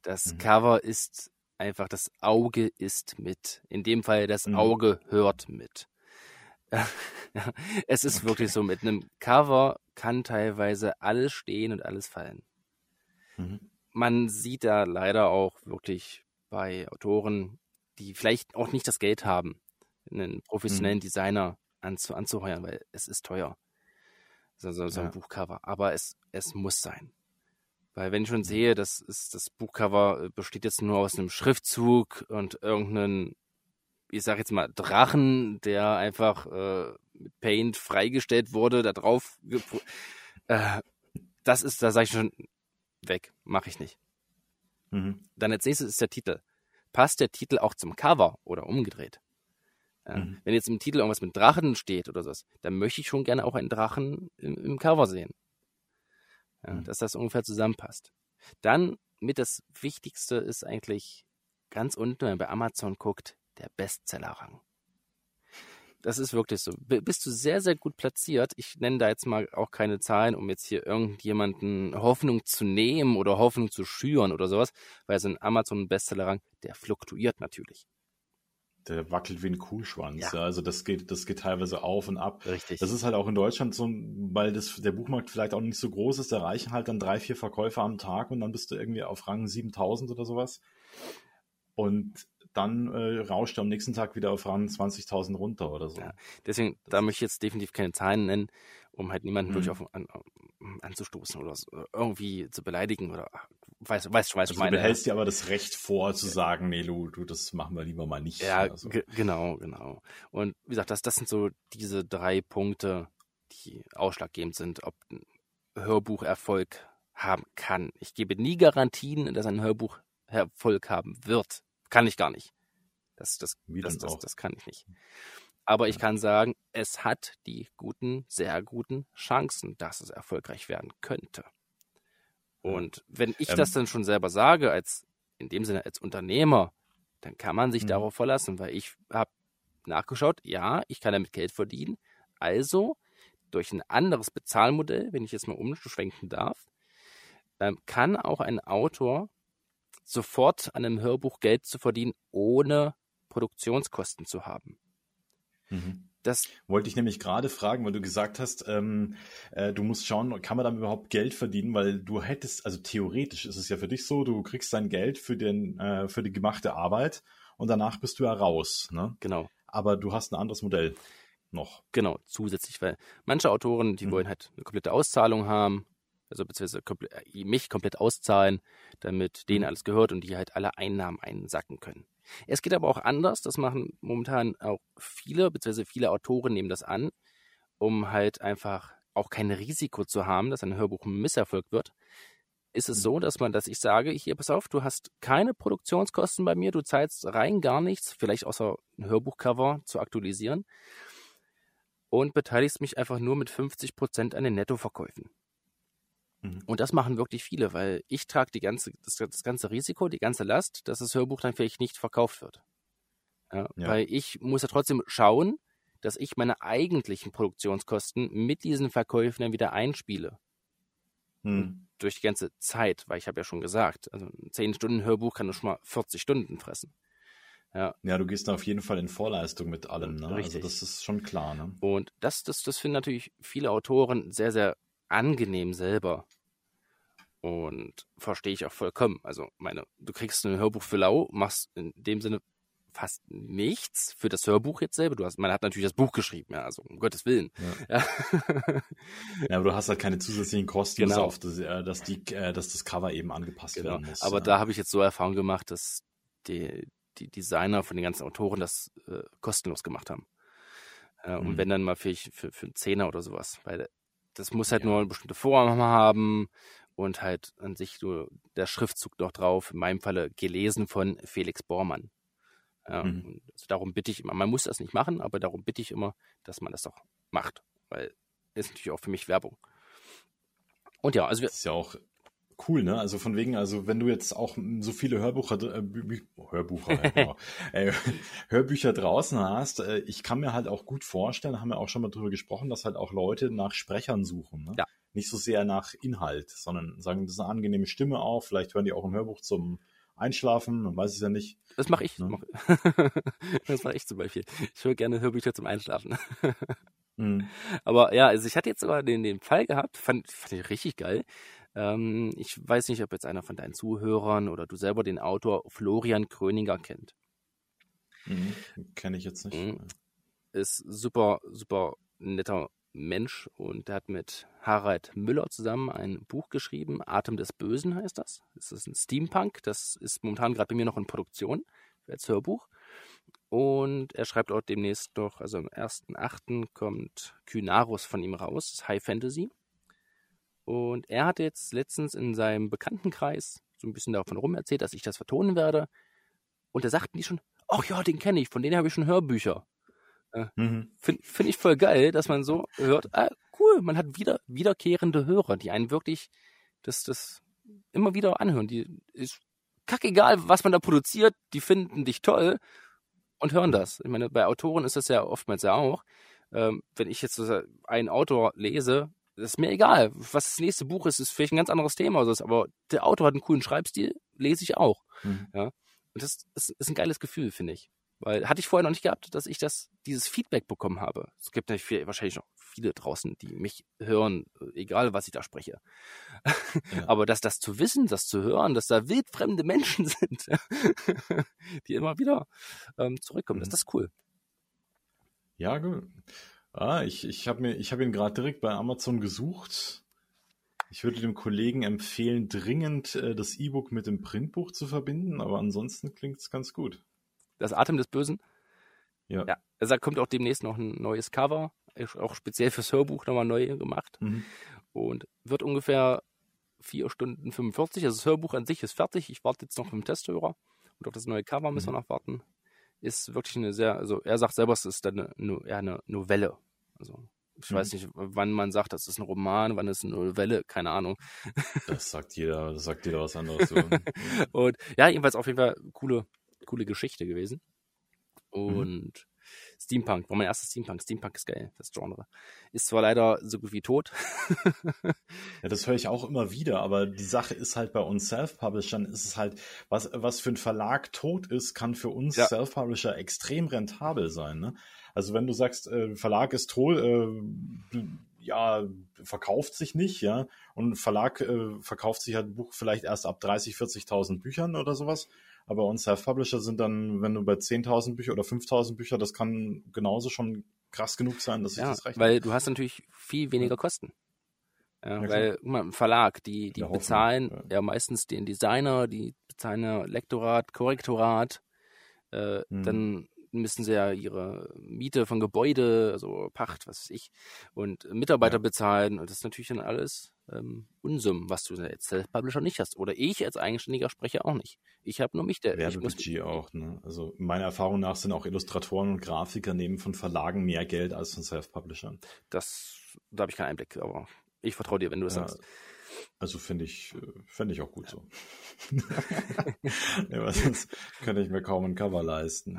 Das mhm. Cover ist einfach, das Auge ist mit. In dem Fall, das mhm. Auge hört mit. *laughs* es ist okay. wirklich so, mit einem Cover kann teilweise alles stehen und alles fallen. Mhm. Man sieht da leider auch wirklich bei Autoren, die vielleicht auch nicht das Geld haben, einen professionellen mhm. Designer anzu, anzuheuern, weil es ist teuer. So, so, so ein ja. Buchcover. Aber es, es muss sein. Weil wenn ich schon mhm. sehe, das ist das Buchcover äh, besteht jetzt nur aus einem Schriftzug und irgendeinen, ich sag jetzt mal, Drachen, der einfach äh, mit Paint freigestellt wurde, da drauf. Äh, das ist, da sage ich schon, weg, mache ich nicht. Mhm. Dann als nächstes ist der Titel. Passt der Titel auch zum Cover oder umgedreht? Ja. Mhm. Wenn jetzt im Titel irgendwas mit Drachen steht oder sowas, dann möchte ich schon gerne auch einen Drachen im, im Cover sehen. Ja, mhm. Dass das ungefähr zusammenpasst. Dann mit das Wichtigste ist eigentlich ganz unten, wenn man bei Amazon guckt, der Bestsellerrang. Das ist wirklich so. Bist du sehr, sehr gut platziert. Ich nenne da jetzt mal auch keine Zahlen, um jetzt hier irgendjemanden Hoffnung zu nehmen oder Hoffnung zu schüren oder sowas, weil so ein Amazon Bestsellerrang, der fluktuiert natürlich der wackelt wie ein Kuhschwanz. Ja. Also das geht, das geht teilweise auf und ab. Richtig. Das ist halt auch in Deutschland so, weil das, der Buchmarkt vielleicht auch nicht so groß ist, da reichen halt dann drei, vier Verkäufer am Tag und dann bist du irgendwie auf Rang 7000 oder sowas. Und dann äh, rauscht er am nächsten Tag wieder auf Rang 20.000 runter oder so. Ja, deswegen, da möchte ich jetzt definitiv keine Zahlen nennen, um halt niemanden mhm. durch auf, an, anzustoßen oder so, irgendwie zu beleidigen oder weiß, weiß, weiß also meine. Du behältst dir aber das Recht vor, zu sagen, nee, du, du, das machen wir lieber mal nicht. Ja, also. genau, genau. Und wie gesagt, das, das sind so diese drei Punkte, die ausschlaggebend sind, ob ein Hörbuch Erfolg haben kann. Ich gebe nie Garantien, dass ein Hörbuch Erfolg haben wird. Kann ich gar nicht. Das, das, das, das, das kann ich nicht. Aber ich kann sagen, es hat die guten, sehr guten Chancen, dass es erfolgreich werden könnte. Und wenn ich ähm, das dann schon selber sage, als in dem Sinne als Unternehmer, dann kann man sich mh. darauf verlassen, weil ich habe nachgeschaut, ja, ich kann damit Geld verdienen. Also durch ein anderes Bezahlmodell, wenn ich jetzt mal umschwenken darf, ähm, kann auch ein Autor sofort an einem Hörbuch Geld zu verdienen, ohne Produktionskosten zu haben. Mhm. Das wollte ich nämlich gerade fragen, weil du gesagt hast, ähm, äh, du musst schauen, kann man damit überhaupt Geld verdienen, weil du hättest, also theoretisch ist es ja für dich so, du kriegst dein Geld für den, äh, für die gemachte Arbeit und danach bist du ja raus. Ne? Genau. Aber du hast ein anderes Modell noch. Genau, zusätzlich, weil manche Autoren, die mhm. wollen halt eine komplette Auszahlung haben also beziehungsweise komple äh, mich komplett auszahlen, damit denen mhm. alles gehört und die halt alle Einnahmen einsacken können. Es geht aber auch anders, das machen momentan auch viele, beziehungsweise viele Autoren nehmen das an, um halt einfach auch kein Risiko zu haben, dass ein Hörbuch ein Misserfolg wird, ist es so, dass man, dass ich sage, hier, pass auf, du hast keine Produktionskosten bei mir, du zahlst rein gar nichts, vielleicht außer ein Hörbuchcover zu aktualisieren und beteiligst mich einfach nur mit 50 Prozent an den Nettoverkäufen. Mhm. Und das machen wirklich viele, weil ich trage die ganze, das, das, ganze Risiko, die ganze Last, dass das Hörbuch dann vielleicht nicht verkauft wird. Ja, ja. Weil ich muss ja trotzdem schauen, dass ich meine eigentlichen Produktionskosten mit diesen Verkäufen dann wieder einspiele. Hm. Durch die ganze Zeit, weil ich habe ja schon gesagt, also ein 10-Stunden-Hörbuch kann schon mal 40 Stunden fressen. Ja. ja, du gehst da auf jeden Fall in Vorleistung mit allem, ne? Also das ist schon klar, ne? Und das, das, das finden natürlich viele Autoren sehr, sehr angenehm selber. Und verstehe ich auch vollkommen. Also, meine, du kriegst ein Hörbuch für lau, machst in dem Sinne fast nichts für das Hörbuch jetzt selber. Du hast, man hat natürlich das Buch geschrieben, ja, also um Gottes Willen. Ja, ja. ja aber du hast halt keine zusätzlichen Kosten, genau. auf das, äh, dass, die, äh, dass das Cover eben angepasst genau. werden muss. Aber ja. da habe ich jetzt so Erfahrung gemacht, dass die, die Designer von den ganzen Autoren das äh, kostenlos gemacht haben. Äh, mhm. Und wenn dann mal für, für, für einen Zehner oder sowas, weil das muss halt nur eine bestimmte Form haben und halt an sich nur der Schriftzug noch drauf, in meinem Falle gelesen von Felix Bormann. Ja, mhm. also darum bitte ich immer, man muss das nicht machen, aber darum bitte ich immer, dass man das doch macht, weil ist natürlich auch für mich Werbung. Und ja, also wir, das ist ja auch cool, ne? Also von wegen, also wenn du jetzt auch so viele Hörbucher, äh, Hörbucher, genau, *laughs* äh, Hörbücher draußen hast, äh, ich kann mir halt auch gut vorstellen, haben wir auch schon mal drüber gesprochen, dass halt auch Leute nach Sprechern suchen, ne? Ja. Nicht so sehr nach Inhalt, sondern sagen, das ist eine angenehme Stimme auf, vielleicht hören die auch ein Hörbuch zum einschlafen, man weiß es ja nicht. Das mache ich. Ne? *laughs* das mache ich zum Beispiel. Ich höre gerne Hörbücher zum Einschlafen. *laughs* mhm. Aber ja, also ich hatte jetzt sogar den, den Fall gehabt, fand, fand ich richtig geil. Ähm, ich weiß nicht, ob jetzt einer von deinen Zuhörern oder du selber den Autor Florian Kröninger kennt. Mhm. Kenne ich jetzt nicht. Mhm. Ist super, super netter Mensch und der hat mit Harald Müller zusammen ein Buch geschrieben, Atem des Bösen heißt das. Das ist ein Steampunk, das ist momentan gerade bei mir noch in Produktion als Hörbuch. Und er schreibt auch demnächst noch, also am 1.8. kommt Kynarus von ihm raus, das ist High Fantasy. Und er hat jetzt letztens in seinem Bekanntenkreis so ein bisschen davon rum erzählt, dass ich das vertonen werde. Und da sagten die schon, ach ja, den kenne ich, von denen habe ich schon Hörbücher. Mhm. Finde find ich voll geil, dass man so hört, ah, cool, man hat wieder wiederkehrende Hörer, die einen wirklich das, das immer wieder anhören. Die ist kackegal, was man da produziert, die finden dich toll und hören das. Ich meine, bei Autoren ist das ja oftmals ja auch. Ähm, wenn ich jetzt einen Autor lese, ist mir egal, was das nächste Buch ist, ist vielleicht ein ganz anderes Thema oder so, aber der Autor hat einen coolen Schreibstil, lese ich auch. Mhm. Ja. Und das ist, ist ein geiles Gefühl, finde ich. Weil hatte ich vorher noch nicht gehabt, dass ich das, dieses Feedback bekommen habe. Es gibt natürlich viel, wahrscheinlich noch viele draußen, die mich hören, egal was ich da spreche. Ja. Aber dass das zu wissen, das zu hören, dass da wildfremde Menschen *laughs* sind, die immer wieder ähm, zurückkommen, mhm. das ist cool. Ja, gut. Ah, ich, ich habe hab ihn gerade direkt bei Amazon gesucht. Ich würde dem Kollegen empfehlen, dringend äh, das E-Book mit dem Printbuch zu verbinden, aber ansonsten klingt es ganz gut. Das Atem des Bösen. Ja. ja. Er sagt, kommt auch demnächst noch ein neues Cover, auch speziell fürs Hörbuch nochmal neu gemacht. Mhm. Und wird ungefähr 4 Stunden 45. Also das Hörbuch an sich ist fertig. Ich warte jetzt noch im Testhörer. Und auf das neue Cover müssen mhm. wir noch warten. Ist wirklich eine sehr, also er sagt selber, es ist dann eine, eher eine Novelle. Also ich mhm. weiß nicht, wann man sagt, das ist ein Roman, wann ist eine Novelle, keine Ahnung. Das sagt jeder, das sagt jeder was anderes. *laughs* und ja, jedenfalls auf jeden Fall coole, coole Geschichte gewesen. Mhm. Und mhm. Steampunk, war mein erstes Steampunk. Steampunk ist geil, das Genre. Ist zwar leider so gut wie tot. *laughs* ja, das höre ich auch immer wieder, aber die Sache ist halt bei uns Self-Publishern ist es halt, was, was für ein Verlag tot ist, kann für uns ja. Self-Publisher extrem rentabel sein. Ne? Also wenn du sagst, äh, Verlag ist tot, äh, ja, verkauft sich nicht, ja, und Verlag äh, verkauft sich halt ein Buch vielleicht erst ab 30, 40.000 Büchern oder sowas aber uns Self-Publisher sind dann, wenn du bei 10.000 Bücher oder 5.000 Bücher, das kann genauso schon krass genug sein, dass ja, sich das rechnet. Weil du hast natürlich viel weniger Kosten. Ja, weil guck mal, ein Verlag, die, die Ja, bezahlen hoffen, ja. meistens den Designer, die bezahlen ja Lektorat, Korrektorat, äh, Mhm. dann müssen sie ja ihre Miete von Gebäude, also Pacht, was weiß ich, und Mitarbeiter Ja. bezahlen und das ist natürlich dann alles ähm, Unsummen, was du als Self-Publisher nicht hast. Oder ich als eigenständiger Sprecher auch nicht. Ich habe nur mich, der Werbebudget auch, ne? Also meiner Erfahrung nach sind auch Illustratoren und Grafiker nehmen von Verlagen mehr Geld als von Self-Publishern. das, da habe ich keinen Einblick, aber ich vertraue dir, wenn du es Ja, sagst. Also finde ich, äh, fände ich auch gut so. *laughs* weil sonst könnte ich mir kaum ein Cover leisten.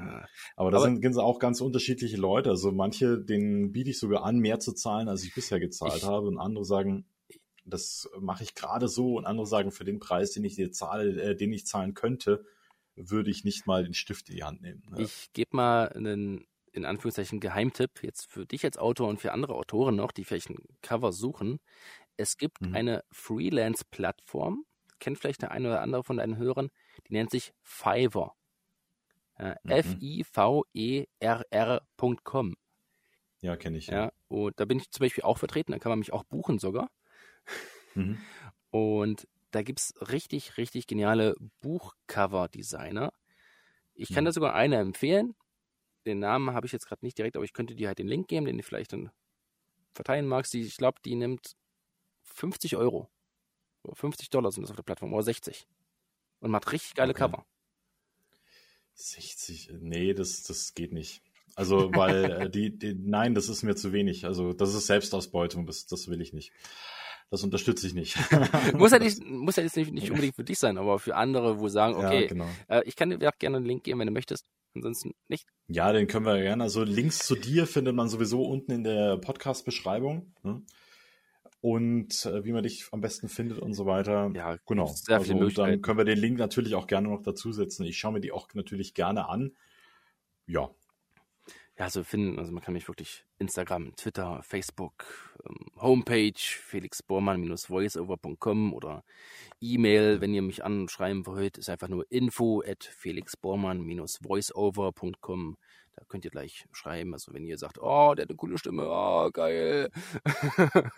Aber da sind, sind auch ganz unterschiedliche Leute. Also manche, denen biete ich sogar an, mehr zu zahlen, als ich bisher gezahlt Ich- habe. Und andere sagen, das mache ich gerade so. Und andere sagen, für den Preis, den ich dir zahle, äh, den ich zahlen könnte, würde ich nicht mal den Stift in die Hand nehmen. ne? Ich gebe mal einen, in Anführungszeichen, Geheimtipp jetzt für dich als Autor und für andere Autoren noch, die vielleicht ein Cover suchen. Es gibt Mhm. eine Freelance-Plattform, kennt vielleicht der eine oder andere von deinen Hörern, die nennt sich Fiverr. Äh, Mhm. F-I-V-E-R-R.com. Ja, kenne ich. Ja, und da bin ich zum Beispiel auch vertreten, da kann man mich auch buchen sogar. Mhm. Und da gibt es richtig, richtig geniale Buchcover-Designer. Ich kann Mhm. da sogar eine empfehlen. Den Namen habe ich jetzt gerade nicht direkt, aber ich könnte dir halt den Link geben, den du vielleicht dann verteilen magst. Die, ich glaube, die nimmt 50 Euro. Oder 50 Dollar sind das auf der Plattform, oder 60. Und macht richtig geile Okay. Cover. 60, nee, das, das geht nicht. Also, weil äh, die, die, nein, das ist mir zu wenig. Also, das ist Selbstausbeutung, das, das will ich nicht. Das unterstütze ich nicht. *laughs* muss ja nicht, muss ja jetzt nicht, nicht unbedingt für dich sein, aber für andere, wo sagen, okay, Ja, genau. äh, ich kann dir auch gerne einen Link geben, wenn du möchtest. Ansonsten nicht. Ja, den können wir gerne. Also Links zu dir findet man sowieso unten in der Podcast-Beschreibung. Ne? Und äh, wie man dich am besten findet und so weiter. Ja, genau. sehr also, Möglichkeiten. dann können wir den Link natürlich auch gerne noch dazusetzen. Ich schaue mir die auch natürlich gerne an. Ja, Ja, also finden, also man kann mich wirklich Instagram, Twitter, Facebook, ähm, Homepage, felixbormann-voiceover.com oder E-Mail, wenn ihr mich anschreiben wollt, ist einfach nur info at felixbormann-voiceover.com. Da könnt ihr gleich schreiben, also wenn ihr sagt, oh, der hat eine coole Stimme, oh, geil. *laughs*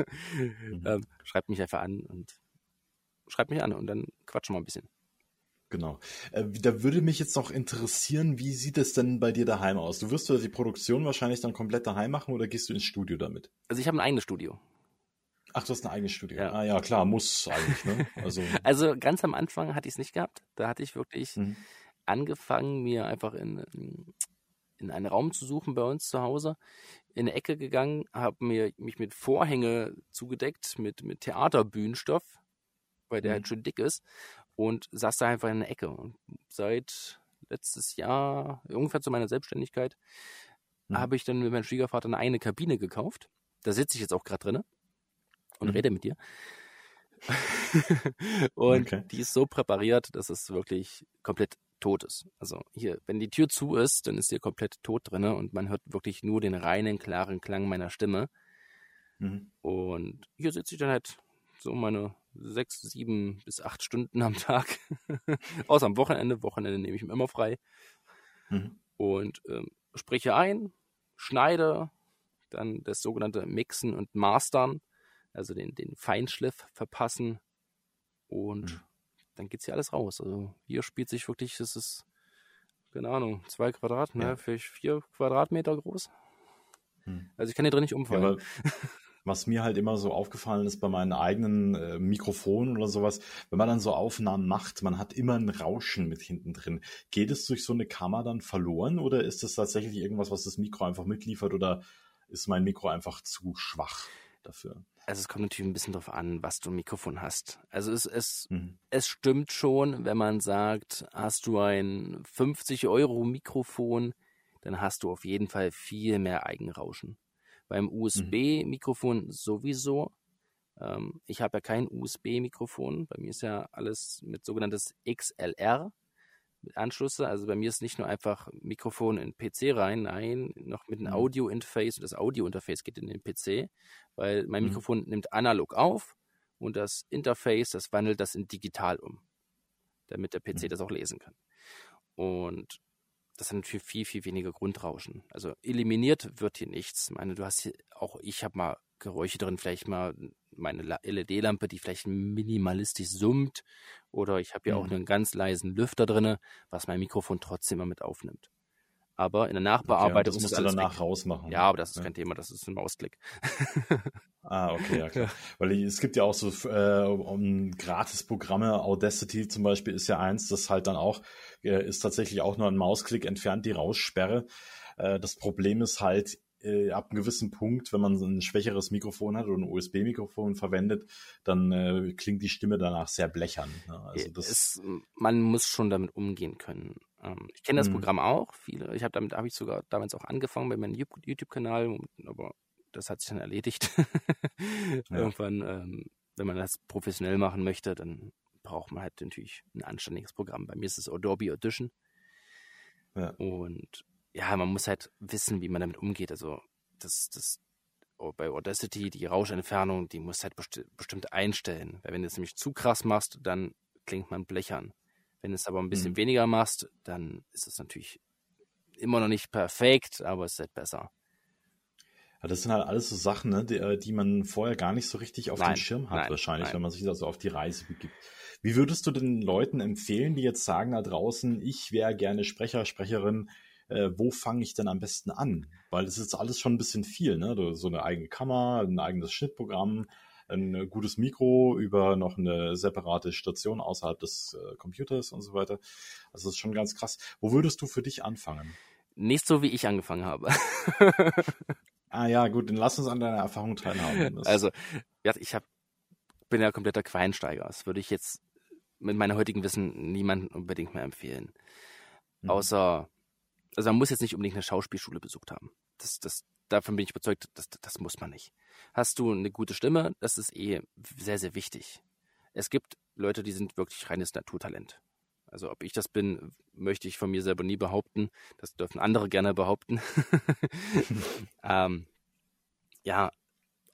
ähm, schreibt mich einfach an und schreibt mich an und dann quatschen wir ein bisschen. Genau. Äh, da würde mich jetzt noch interessieren, wie sieht es denn bei dir daheim aus? Du wirst ja die Produktion wahrscheinlich dann komplett daheim machen oder gehst du ins Studio damit? Also ich habe ein eigenes Studio. Ach, du hast ein eigenes Studio. Ja. Ah ja, klar, muss eigentlich, ne? Also, *laughs* Also ganz am Anfang hatte ich es nicht gehabt. Da hatte ich wirklich mhm. angefangen, mir einfach in, in einen Raum zu suchen bei uns zu Hause, in eine Ecke gegangen, habe mir mich mit Vorhänge zugedeckt, mit, mit Theaterbühnenstoff, weil der Mhm. halt schön dick ist, und saß da einfach in der Ecke. Und seit letztes Jahr, ungefähr zu meiner Selbstständigkeit, Mhm. habe ich dann mit meinem Schwiegervater eine eigene Kabine gekauft. Da sitze ich jetzt auch gerade drin und Mhm. rede mit dir. *laughs* und Okay. die ist so präpariert, dass es wirklich komplett tot ist. Also hier, wenn die Tür zu ist, dann ist hier komplett tot drin und man hört wirklich nur den reinen, klaren Klang meiner Stimme. Mhm. Und hier sitze ich dann halt so meine sechs, sieben bis acht Stunden am Tag. *laughs* Außer am Wochenende. Wochenende nehme ich mir immer frei. Mhm. Und ähm, spreche ein, schneide, dann das sogenannte Mixen und Mastern, also den, den Feinschliff verpassen. Und Mhm. dann geht hier alles raus. Also hier spielt sich wirklich, das ist, keine Ahnung, zwei Quadrat, ne, Ja. vielleicht vier Quadratmeter groß. Mhm. Also ich kann hier drin nicht Ja, umfallen. aber *laughs* was mir halt immer so aufgefallen ist bei meinen eigenen äh, Mikrofonen oder sowas, wenn man dann so Aufnahmen macht, man hat immer ein Rauschen mit hinten drin. Geht es durch so eine Kammer dann verloren oder ist das tatsächlich irgendwas, was das Mikro einfach mitliefert oder ist mein Mikro einfach zu schwach dafür? Also es kommt natürlich ein bisschen drauf an, was du ein Mikrofon hast. Also es, es, Mhm. es stimmt schon, wenn man sagt, hast du ein 50 Euro Mikrofon, dann hast du auf jeden Fall viel mehr Eigenrauschen. Beim USB-Mikrofon sowieso. Ähm, ich habe ja kein USB-Mikrofon. Bei mir ist ja alles mit sogenanntes XLR mit Anschlüsse. Also bei mir ist nicht nur einfach Mikrofon in PC rein, nein, noch mit einem Mhm. Audio-Interface und das Audio-Interface geht in den PC, weil mein Mhm. Mikrofon nimmt analog auf und das Interface, das wandelt das in digital um, damit der PC Mhm. das auch lesen kann. Und das hat natürlich viel, viel weniger Grundrauschen. Also eliminiert wird hier nichts. Ich meine, du hast hier, auch ich habe mal Geräusche drin, vielleicht mal meine LED-Lampe, die vielleicht minimalistisch summt. Oder ich habe hier mhm. auch einen ganz leisen Lüfter drin, was mein Mikrofon trotzdem immer mit aufnimmt. Aber in der Nachbearbeitung okay, das musst du danach weg. rausmachen. Ja, aber das ist ja. kein Thema, das ist ein Mausklick. ah, okay, ja klar. *laughs* Weil es gibt ja auch so äh, um Gratis-Programme, Audacity zum Beispiel ist ja eins, das halt dann auch, äh, ist tatsächlich auch nur ein Mausklick entfernt, die Raussperre. Äh, das Problem ist halt, äh, ab einem gewissen Punkt, wenn man ein schwächeres Mikrofon hat oder ein USB-Mikrofon verwendet, dann äh, klingt die Stimme danach sehr blechern. Ne? Also das es, man muss schon damit umgehen können. Ähm, ich kenne das hm. Programm auch. Viele, ich habe damit habe ich sogar damals auch angefangen bei meinem YouTube-Kanal, aber das hat sich dann erledigt. *laughs* ja. Irgendwann, ähm, wenn man das professionell machen möchte, dann braucht man halt natürlich ein anständiges Programm. Bei mir ist es Adobe Audition. Ja. Und ja, man muss halt wissen, wie man damit umgeht. Also das, das oh, bei Audacity, die Rauschentfernung, die muss halt besti bestimmt einstellen. Weil wenn du es nämlich zu krass machst, dann klingt man blechern. Wenn du es aber ein bisschen mhm. weniger machst, dann ist es natürlich immer noch nicht perfekt, aber es ist halt besser. Ja, das sind halt alles so Sachen, ne, die, äh, die man vorher gar nicht so richtig auf nein, dem Schirm hat, nein, wahrscheinlich, nein. wenn man sich also auf die Reise begibt. Wie würdest du den Leuten empfehlen, die jetzt sagen da draußen, ich wäre gerne Sprecher, Sprecherin, äh, wo fange ich denn am besten an? Weil es ist alles schon ein bisschen viel, ne? So eine eigene Kamera, ein eigenes Schnittprogramm, ein gutes Mikro über noch eine separate Station außerhalb des äh, Computers und so weiter. Also das ist schon ganz krass. Wo würdest du für dich anfangen? Nicht so, wie ich angefangen habe. *laughs* ah ja, gut, dann lass uns an deiner Erfahrung teilhaben. Das also, ja, ich hab, bin ja kompletter Queinsteiger. Das würde ich jetzt mit meinem heutigen Wissen niemandem unbedingt mehr empfehlen. Mhm. Außer also man muss jetzt nicht unbedingt eine Schauspielschule besucht haben. Das, das, davon bin ich überzeugt, das, das muss man nicht. Hast du eine gute Stimme, das ist eh sehr, sehr wichtig. Es gibt Leute, die sind wirklich reines Naturtalent. Also ob ich das bin, möchte ich von mir selber nie behaupten. Das dürfen andere gerne behaupten. *laughs* ähm, ja,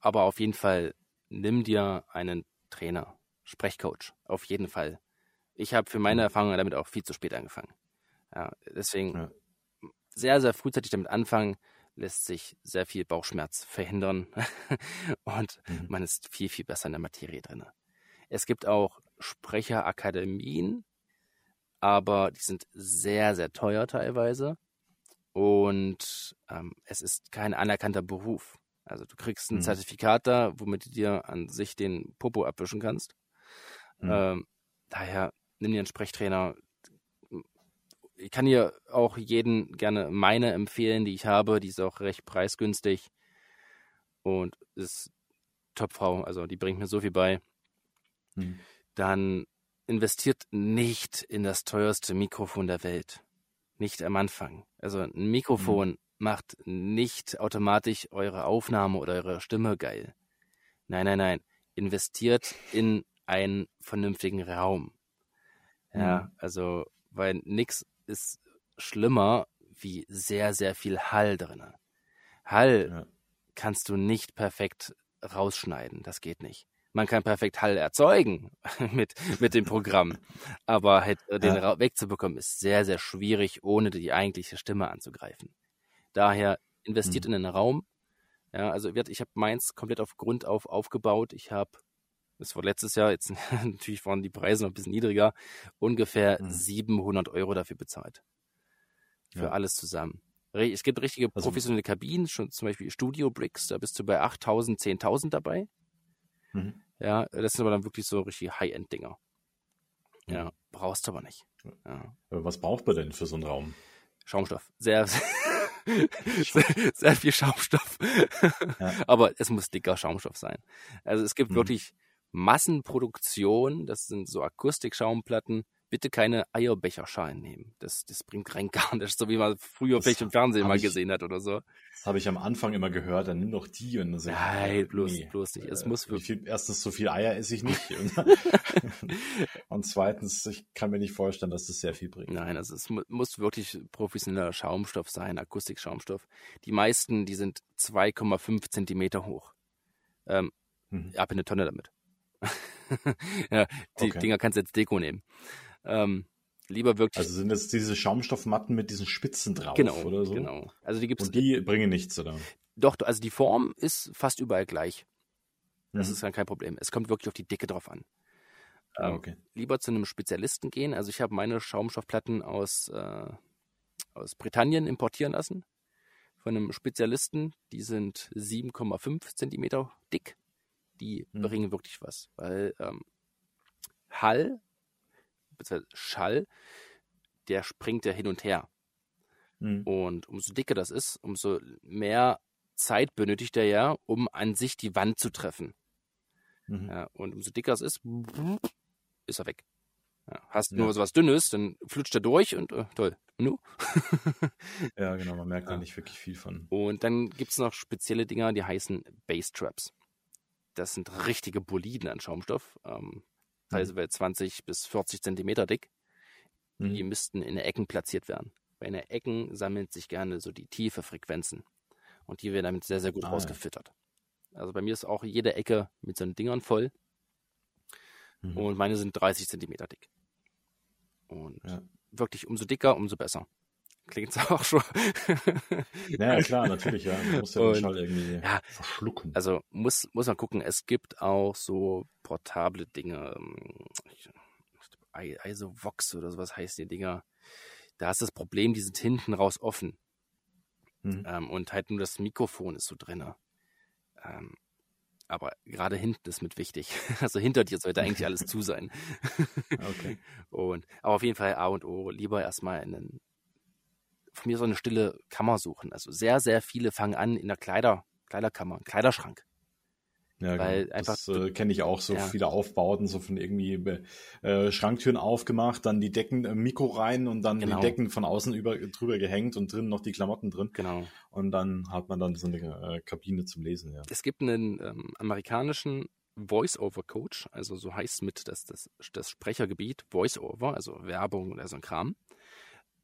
aber auf jeden Fall nimm dir einen Trainer, Sprechcoach, auf jeden Fall. Ich habe für meine. Erfahrungen damit auch viel zu spät angefangen. Ja, deswegen ja sehr, sehr frühzeitig damit anfangen, lässt sich sehr viel Bauchschmerz verhindern *laughs* und mhm. man ist viel, viel besser in der Materie drin. Es gibt auch Sprecherakademien, aber die sind sehr, sehr teuer teilweise und ähm, es ist kein anerkannter Beruf. Also du kriegst ein mhm. Zertifikat da, womit du dir an sich den Popo abwischen kannst. Mhm. Ähm, daher nimm dir einen Sprechtrainer, ich kann hier auch jeden gerne meine empfehlen, die ich habe. Die ist auch recht preisgünstig und ist Topfrau. Also die bringt mir so viel bei. Hm. Dann investiert nicht in das teuerste Mikrofon der Welt. Nicht am Anfang. Also ein Mikrofon hm. macht nicht automatisch eure Aufnahme oder eure Stimme geil. Nein, nein, nein. Investiert in einen vernünftigen Raum. Ja, hm. also, weil nichts ist schlimmer wie sehr, sehr viel Hall drin. Hall ja. kannst du nicht perfekt rausschneiden. Das geht nicht. Man kann perfekt Hall erzeugen *laughs* mit, mit dem Programm. *laughs* Aber halt äh, den ja. wegzubekommen ist sehr, sehr schwierig, ohne die eigentliche Stimme anzugreifen. Daher investiert hm. in den Raum. Ja, also ich habe meins komplett auf Grund auf aufgebaut. Ich habe das war letztes Jahr, jetzt *laughs* natürlich waren die Preise noch ein bisschen niedriger, ungefähr mhm. 700 Euro dafür bezahlt. Für ja. alles zusammen. Es gibt richtige also, professionelle Kabinen, schon zum Beispiel Studio Bricks, da bist du bei 8000, 10.000 dabei. Mhm. Ja, das sind aber dann wirklich so richtig High-End-Dinger. Ja, brauchst du aber nicht. Ja. Was braucht man denn für so einen Raum? Schaumstoff. Sehr, *laughs* sehr, sehr, viel Schaumstoff. Ja. *laughs* Aber es muss dicker Schaumstoff sein. Also es gibt mhm. wirklich Massenproduktion, das sind so Akustikschaumpplatten, bitte keine Eierbecherschalen nehmen. Das, das bringt rein *laughs* gar nichts, so wie man früher vielleicht im Fernsehen mal ich, gesehen hat oder so. Das habe ich am Anfang immer gehört, dann nimm doch die und so. Nein, bloß, nee, bloß nicht. Es äh, muss. Viel, erstens, so viel Eier esse ich nicht. *laughs* *laughs* und zweitens, ich kann mir nicht vorstellen, dass das sehr viel bringt. Nein, also es muss wirklich professioneller Schaumstoff sein, Akustikschaumstoff. Die meisten, die sind 2,5 Zentimeter hoch. Ähm, mhm. Ab in eine Tonne damit. *laughs* ja, die okay. Dinger kannst du jetzt Deko nehmen. Ähm, Lieber wirklich. Also sind das diese Schaumstoffmatten mit diesen Spitzen drauf genau, oder so? Genau. Also die gibt's. Und die bringen nichts, oder? Doch, also die Form ist fast überall gleich. Das Mhm. ist dann kein Problem. Es kommt wirklich auf die Dicke drauf an. Ah, Ähm, okay. Lieber zu einem Spezialisten gehen. Also ich habe meine Schaumstoffplatten aus, äh, aus Britannien importieren lassen. Von einem Spezialisten. Die sind 7,5 Zentimeter dick. Die Mhm. bringen wirklich was. Weil ähm, Hall, beziehungsweise Schall, der springt ja hin und her. Mhm. Und umso dicker das ist, umso mehr Zeit benötigt er ja, um an sich die Wand zu treffen. Mhm. Ja, und umso dicker es ist, *laughs* ist er weg. Ja, hast Ja. nur so was Dünnes, dann flutscht er durch und äh, toll. Nu? Ja, genau, man merkt da *laughs* Ja. nicht wirklich viel von. Und dann gibt es noch spezielle Dinger, die heißen Base Traps. Das sind richtige Boliden an Schaumstoff, ähm, teilweise bei 20 bis 40 Zentimeter dick. Die Mhm. müssten in den Ecken platziert werden. Bei den Ecken sammeln sich gerne so die tiefe Frequenzen. Und die werden damit sehr, sehr gut Ah, ja. rausgefüttert. Also bei mir ist auch jede Ecke mit so Dingern voll. Mhm. Und meine sind 30 Zentimeter dick. Und Ja. wirklich umso dicker, umso besser. Klingt *laughs* auch schon. Ja, klar, natürlich, ja. Man muss ja den Schall irgendwie ja, verschlucken. Also muss, muss man gucken. Es gibt auch so portable Dinge. ähm, Isovox oder sowas heißen die Dinger. Da ist das Problem, die sind hinten raus offen. Mhm. Ähm, und halt nur das Mikrofon ist so drinne. Ähm, aber gerade hinten ist mit wichtig. *laughs* Also hinter dir sollte eigentlich alles *laughs* zu sein. Okay. Und aber auf jeden Fall A und O lieber erstmal in einen, von mir so eine stille Kammer suchen. Also sehr, sehr viele fangen an in der Kleider, Kleiderkammer, Kleiderschrank. Ja, Weil genau. einfach das äh, kenne ich auch, so Ja. viele Aufbauten, so von irgendwie äh, Schranktüren aufgemacht, dann die Decken im Mikro rein und dann Genau. die Decken von außen über, drüber gehängt und drin noch die Klamotten drin. Genau. Und dann hat man dann so eine äh, Kabine zum Lesen, ja. Es gibt einen ähm, amerikanischen Voice-Over-Coach, also so heißt mit das, das, das Sprechergebiet Voice-Over, also Werbung oder so ein Kram.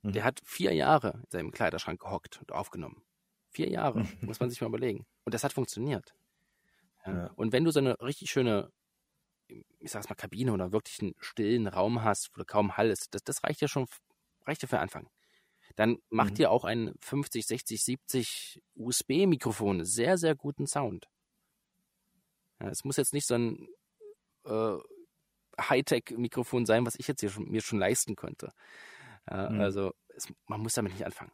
Mhm. Der hat vier Jahre in seinem Kleiderschrank gehockt und aufgenommen. Vier Jahre, *laughs* muss man sich mal überlegen. Und das hat funktioniert. Ja. Ja. Und wenn du so eine richtig schöne, ich sag's mal, Kabine oder wirklich einen stillen Raum hast, wo kaum Hall ist, das, das reicht ja schon, reicht ja für den Anfang. Dann macht Mhm. dir auch ein 50, 60, 70 USB-Mikrofon sehr, sehr guten Sound. Ja, es muss jetzt nicht so ein äh, Hightech-Mikrofon sein, was ich jetzt hier schon, mir schon leisten könnte. Ja, Mhm. Also es, man muss damit nicht anfangen.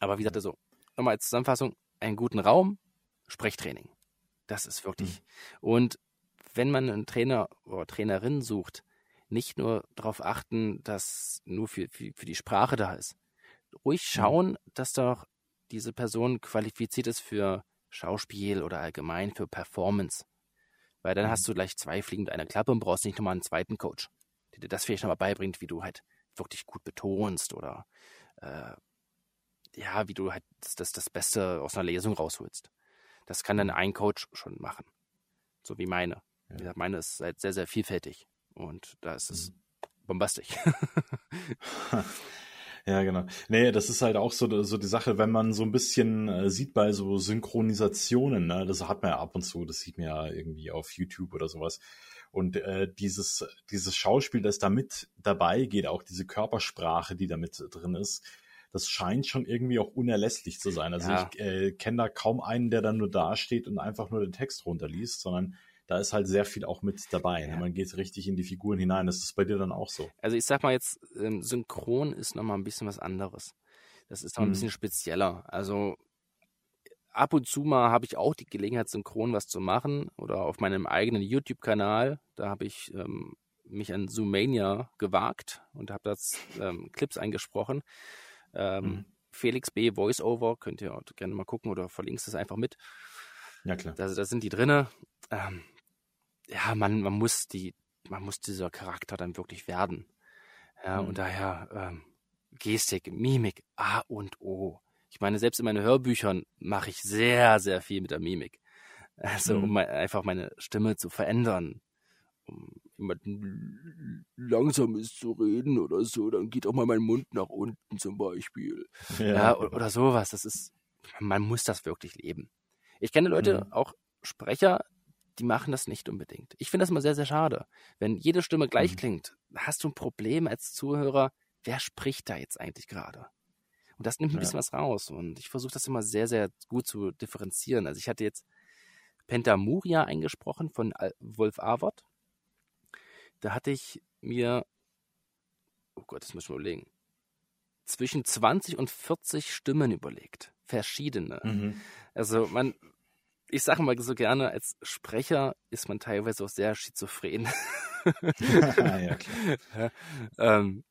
Aber wie gesagt, also nochmal als Zusammenfassung, einen guten Raum, Sprechtraining. Das ist wirklich. Und wenn man einen Trainer oder Trainerin sucht, nicht nur darauf achten, dass nur für, für, für die Sprache da ist. Ruhig schauen, dass doch diese Person qualifiziert ist für Schauspiel oder allgemein für Performance. Weil dann Mhm. hast du gleich zwei Fliegen mit einer Klappe und brauchst nicht nochmal einen zweiten Coach, der dir das vielleicht nochmal beibringt, wie du halt wirklich gut betonst oder äh, ja, wie du halt das, das, Beste aus einer Lesung rausholst. Das kann dann ein Coach schon machen. So wie meine. Wie Ja. gesagt, meine ist halt sehr, sehr vielfältig. Und da ist es Mhm. bombastisch. *laughs* *laughs* Ja, genau. Nee, das ist halt auch so, so die Sache, wenn man so ein bisschen äh, sieht bei so Synchronisationen, ne, das hat man ja ab und zu, das sieht man ja irgendwie auf YouTube oder sowas. Und äh, dieses, dieses Schauspiel, das da mit dabei geht, auch diese Körpersprache, die da mit drin ist, das scheint schon irgendwie auch unerlässlich zu sein. Also Ja. ich äh, kenne da kaum einen, der dann nur dasteht und einfach nur den Text runterliest, sondern da ist halt sehr viel auch mit dabei. Ja. Ne? Man geht richtig in die Figuren hinein. Das ist bei dir dann auch so. Also ich sag mal jetzt, ähm, Synchron ist nochmal ein bisschen was anderes. Das ist noch ein Mhm. bisschen spezieller. Also ab und zu mal habe ich auch die Gelegenheit, synchron was zu machen oder auf meinem eigenen YouTube-Kanal. Da habe ich ähm, mich an Zoomania gewagt und habe das ähm, Clips eingesprochen. Ähm, Mhm. Felix B. Voiceover, könnt ihr auch gerne mal gucken oder verlinkst es einfach mit. Ja, klar. Da, da sind die drinne. Ähm, ja, man, man muss die, man muss dieser Charakter dann wirklich werden. Ja, Mhm. und daher ähm, Gestik, Mimik, A und O. Ich meine, selbst in meinen Hörbüchern mache ich sehr, sehr viel mit der Mimik. Also, Mhm. um einfach meine Stimme zu verändern. Um jemanden langsames zu reden oder so, dann geht auch mal mein Mund nach unten zum Beispiel. Ja, o- oder sowas. Das ist, man muss das wirklich leben. Ich kenne Leute, Mhm. auch Sprecher, die machen das nicht unbedingt. Ich finde das immer sehr, sehr schade. Wenn jede Stimme gleich mhm. klingt, hast du ein Problem als Zuhörer, wer spricht da jetzt eigentlich gerade? Und das nimmt ein ja. bisschen was raus. Und ich versuche das immer sehr, sehr gut zu differenzieren. Also ich hatte jetzt Pentamuria eingesprochen von Wolf Avot. Da hatte ich mir, oh Gott, das muss ich mal überlegen, zwischen 20 und 40 Stimmen überlegt. Verschiedene. Mhm. Also man, ich sage mal so gerne, als Sprecher ist man teilweise auch sehr schizophren. *laughs* ja, klar. *laughs* ähm,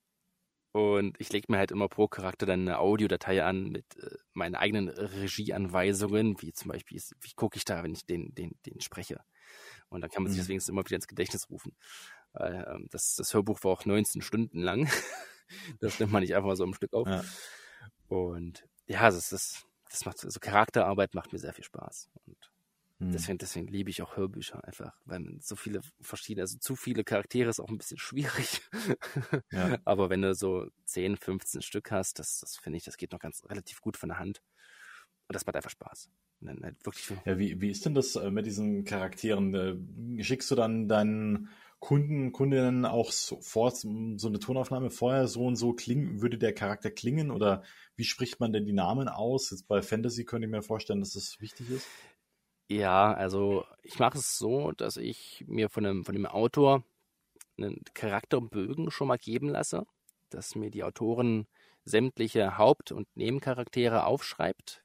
und ich lege mir halt immer pro Charakter dann eine Audiodatei an mit äh, meinen eigenen Regieanweisungen, wie zum Beispiel, wie gucke ich da, wenn ich den, den, den spreche. Und dann kann man sich mhm. deswegen immer wieder ins Gedächtnis rufen. Äh, das, das Hörbuch war auch 19 Stunden lang. *laughs* das nimmt man nicht einfach mal so im Stück auf. Ja. Und ja, das ist, das macht, also Charakterarbeit macht mir sehr viel Spaß. Und hm. Deswegen, deswegen liebe ich auch Hörbücher einfach, weil man so viele verschiedene, also zu viele Charaktere ist auch ein bisschen *laughs* schwierig. Ja. Aber wenn du so 10, 15 Stück hast, das, das finde ich, das geht noch ganz relativ gut von der Hand. Und das macht einfach Spaß. Halt ja, wie, wie ist denn das äh, mit diesen Charakteren? Äh, schickst du dann deinen Kunden, Kundinnen auch sofort so eine Tonaufnahme vorher so und so klingen, würde der Charakter klingen oder wie spricht man denn die Namen aus? Jetzt bei Fantasy könnte ich mir vorstellen, dass das wichtig ist. Ja, also ich mache es so, dass ich mir von dem, von dem Autor einen Charakterbögen schon mal geben lasse, dass mir die Autorin sämtliche Haupt- und Nebencharaktere aufschreibt,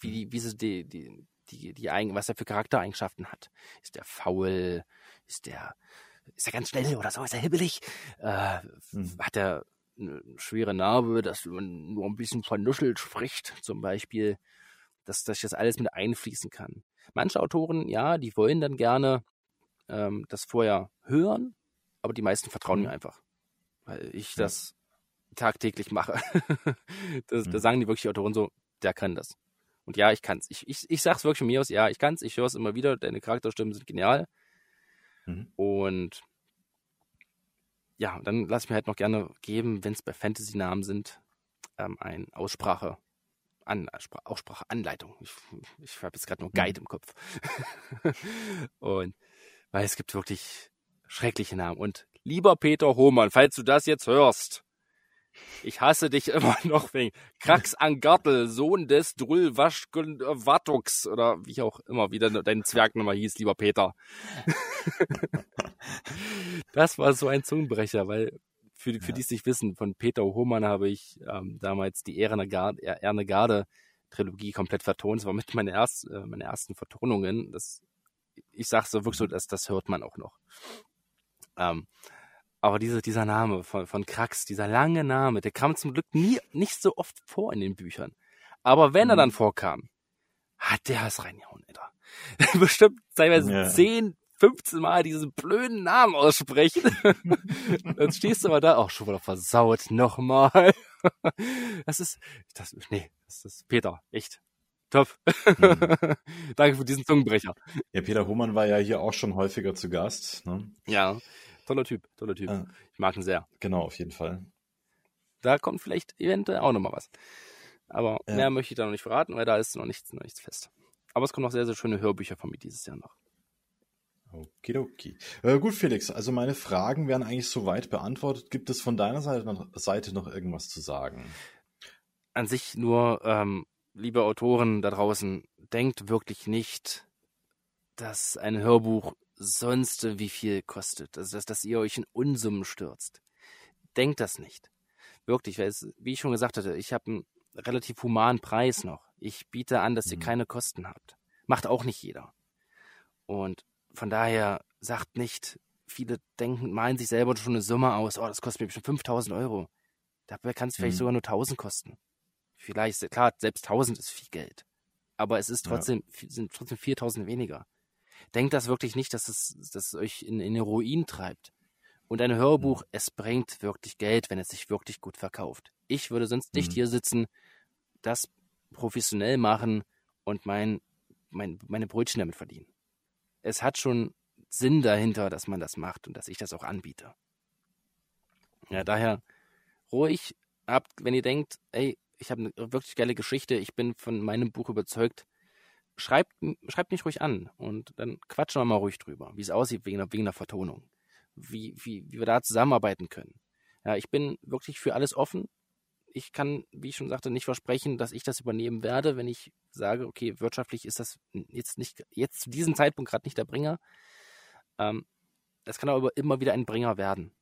wie, wie sie die, die, die, die, was er für Charaktereigenschaften hat. Ist der faul? Ist der, ist er ganz schnell oder so? Ist er hibbelig? Äh, mhm. Hat er eine schwere Narbe, dass man nur ein bisschen vernuschelt spricht, zum Beispiel? Dass, dass ich das alles mit einfließen kann. Manche Autoren, ja, die wollen dann gerne ähm, das vorher hören, aber die meisten vertrauen mir mhm. einfach, weil ich das tagtäglich mache. *laughs* das, mhm. Da sagen die wirklich Autoren so, der kann das. Und ja, ich kann's. Ich, ich, ich sag's wirklich von mir aus, ja, ich kann's, ich höre es immer wieder, deine Charakterstimmen sind genial. Mhm. Und ja, dann lass ich mir halt noch gerne geben, wenn es bei Fantasy-Namen sind, ähm, ein Aussprache an, Ausspracheanleitung. Ich, ich habe jetzt gerade nur mhm. Guide mhm. im Kopf. *laughs* und weil es gibt wirklich schreckliche Namen. Und lieber Peter Hohmann, falls du das jetzt hörst, ich hasse dich *laughs* immer noch wegen Krax Angartel, Sohn des Drulwaschgwatux oder wie auch immer wieder dein Zwergnummer hieß, lieber Peter. *laughs* das war so ein Zungenbrecher, weil für, für ja. die es nicht wissen, von Peter Hohmann habe ich ähm, damals die Erne Garde, Garde Trilogie komplett vertont. Das war mit meine, erst, äh, meine ersten Vertonungen. Das, ich sage so wirklich so, dass das hört man auch noch. Ähm, aber diese, dieser Name von, von Krax, dieser lange Name, der kam zum Glück nie, nicht so oft vor in den Büchern. Aber wenn mhm. er dann vorkam, hat der es reingehauen, Alter. *laughs* Bestimmt teilweise ja. 10, 15 Mal diesen blöden Namen aussprechen. *laughs* dann stehst du aber da, auch schon wieder versaut, nochmal. *laughs* das ist, das, nee, das ist Peter, echt. Top. Mhm. *laughs* Danke für diesen Zungenbrecher. Ja, Peter Hohmann war ja hier auch schon häufiger zu Gast. Ne? Ja, toller Typ, toller Typ. Ah. Ich mag ihn sehr. Genau, auf jeden Fall. Da kommt vielleicht eventuell auch nochmal was. Aber ja. mehr möchte ich da noch nicht verraten, weil da ist noch nichts, noch nichts fest. Aber es kommen noch sehr, sehr schöne Hörbücher von mir dieses Jahr noch. Okidoki. Äh, gut, Felix, also meine Fragen werden eigentlich soweit beantwortet. Gibt es von deiner Seite noch, Seite noch irgendwas zu sagen? An sich nur, ähm, liebe Autoren da draußen, denkt wirklich nicht, dass ein Hörbuch sonst wie viel kostet. Also, dass, dass ihr euch in Unsummen stürzt. Denkt das nicht. Wirklich, weil es, wie ich schon gesagt hatte, ich habe einen relativ humanen Preis noch. Ich biete an, dass ihr mhm. keine Kosten habt. Macht auch nicht jeder. Und von daher sagt nicht, viele denken, meinen sich selber schon eine Summe aus, oh, das kostet mir bestimmt 5000 Euro. Dabei kann es vielleicht mhm. sogar nur 1000 kosten. Vielleicht, klar, selbst 1000 ist viel Geld. Aber es ist trotzdem, ja. sind trotzdem 4000 weniger. Denkt das wirklich nicht, dass es, dass es euch in, in den Ruin treibt. Und ein Hörbuch, mhm. es bringt wirklich Geld, wenn es sich wirklich gut verkauft. Ich würde sonst nicht mhm. hier sitzen, das professionell machen und mein, mein, meine Brötchen damit verdienen es hat schon Sinn dahinter, dass man das macht und dass ich das auch anbiete. Ja, daher ruhig habt, wenn ihr denkt, ey, ich habe eine wirklich geile Geschichte, ich bin von meinem Buch überzeugt, schreibt, schreibt mich ruhig an und dann quatschen wir mal ruhig drüber, wie es aussieht wegen der, wegen der Vertonung, wie, wie, wie wir da zusammenarbeiten können. Ja, ich bin wirklich für alles offen. Ich kann, wie ich schon sagte, nicht versprechen, dass ich das übernehmen werde, wenn ich sage, okay, wirtschaftlich ist das jetzt nicht, jetzt zu diesem Zeitpunkt gerade nicht der Bringer. Ähm, es kann aber immer wieder ein Bringer werden.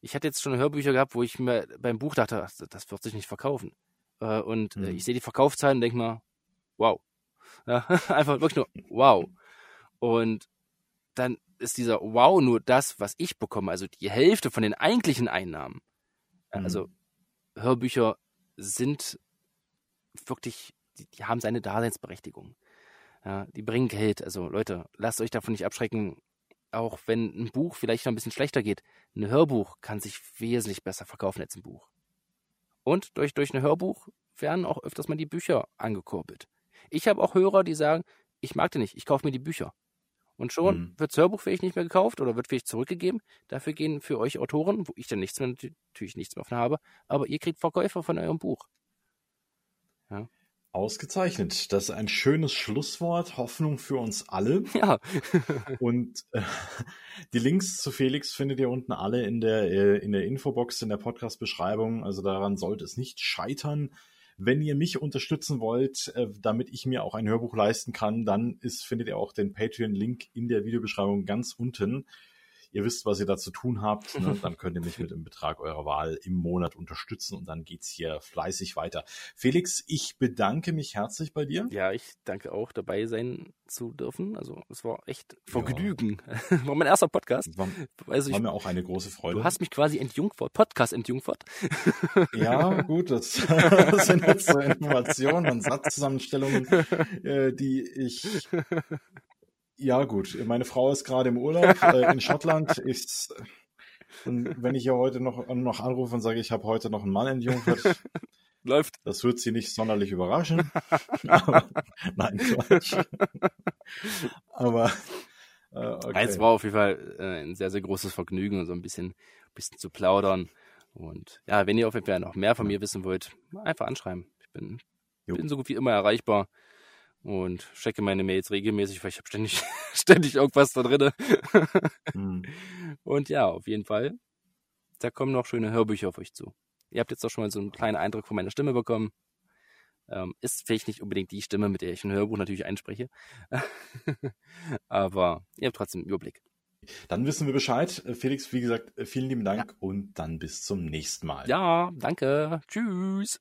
Ich hatte jetzt schon Hörbücher gehabt, wo ich mir beim Buch dachte, das wird sich nicht verkaufen. Äh, und mhm. ich sehe die Verkaufszahlen und denke mal, wow. Ja, *laughs* einfach wirklich nur wow. Und dann ist dieser Wow nur das, was ich bekomme, also die Hälfte von den eigentlichen Einnahmen. Mhm. Hörbücher sind wirklich, die, die, haben seine Daseinsberechtigung. Ja, die bringen Geld. Also Leute, lasst euch davon nicht abschrecken, auch wenn ein Buch vielleicht noch ein bisschen schlechter geht. Ein Hörbuch kann sich wesentlich besser verkaufen als ein Buch. Und durch, durch ein Hörbuch werden auch öfters mal die Bücher angekurbelt. Ich habe auch Hörer, die sagen, ich mag den nicht, ich kaufe mir die Bücher. Und schon mhm. wird das Hörbuch vielleicht nicht mehr gekauft oder wird vielleicht zurückgegeben. Dafür gehen für euch Autoren, wo ich dann nichts mehr, natürlich nichts mehr von habe, aber ihr kriegt Verkäufer von eurem Buch. Ja. Ausgezeichnet. Das ist ein schönes Schlusswort. Hoffnung für uns alle. *laughs* Ja. Und äh, die Links zu Felix findet ihr unten alle in der, äh, in der Infobox, in der Podcast-Beschreibung. Also daran sollte es nicht scheitern. Wenn ihr mich unterstützen wollt, äh, damit ich mir auch ein Hörbuch leisten kann, dann ist, findet ihr auch den Patreon-Link in der Videobeschreibung ganz unten. Ihr wisst, was ihr da zu tun habt. Ne? *laughs* Dann könnt ihr mich mit dem Betrag eurer Wahl im Monat unterstützen und dann geht's hier fleißig weiter. Felix, ich bedanke mich herzlich bei dir. Ja, ich danke auch, dabei sein zu dürfen. Also es war echt Vergnügen. Ja. *laughs* war mein erster Podcast. War, also ich, war mir auch eine große Freude. Du hast mich quasi entjungfert, Podcast entjungfert. *laughs* ja, gut, das, das sind jetzt so Informationen und Satzzusammenstellungen, äh, die ich ja, gut. Meine Frau ist gerade im Urlaub *laughs* äh, in Schottland. Ich, und wenn ich ihr heute noch, noch anrufe und sage, ich habe heute noch einen Mann entjungfert, *laughs* läuft. Das wird sie nicht sonderlich überraschen. *laughs* Aber, nein, Quatsch. Aber äh, okay. es war auf jeden Fall äh, ein sehr, sehr großes Vergnügen, so ein bisschen, bisschen zu plaudern. Und ja, wenn ihr auf jeden Fall noch mehr von mir wissen wollt, einfach anschreiben. Ich bin, bin so gut wie immer erreichbar und checke meine Mails regelmäßig, weil ich habe ständig, *laughs* ständig irgendwas da drin. hm. *laughs* Und ja, auf jeden Fall, da kommen noch schöne Hörbücher auf euch zu. Ihr habt jetzt auch schon mal so einen kleinen Eindruck von meiner Stimme bekommen. Ähm, ist vielleicht nicht unbedingt die Stimme, mit der ich ein Hörbuch natürlich einspreche. *laughs* Aber ihr habt trotzdem einen Überblick. Dann wissen wir Bescheid. Felix, wie gesagt, vielen lieben Dank ja. und dann bis zum nächsten Mal. Ja, danke. Tschüss.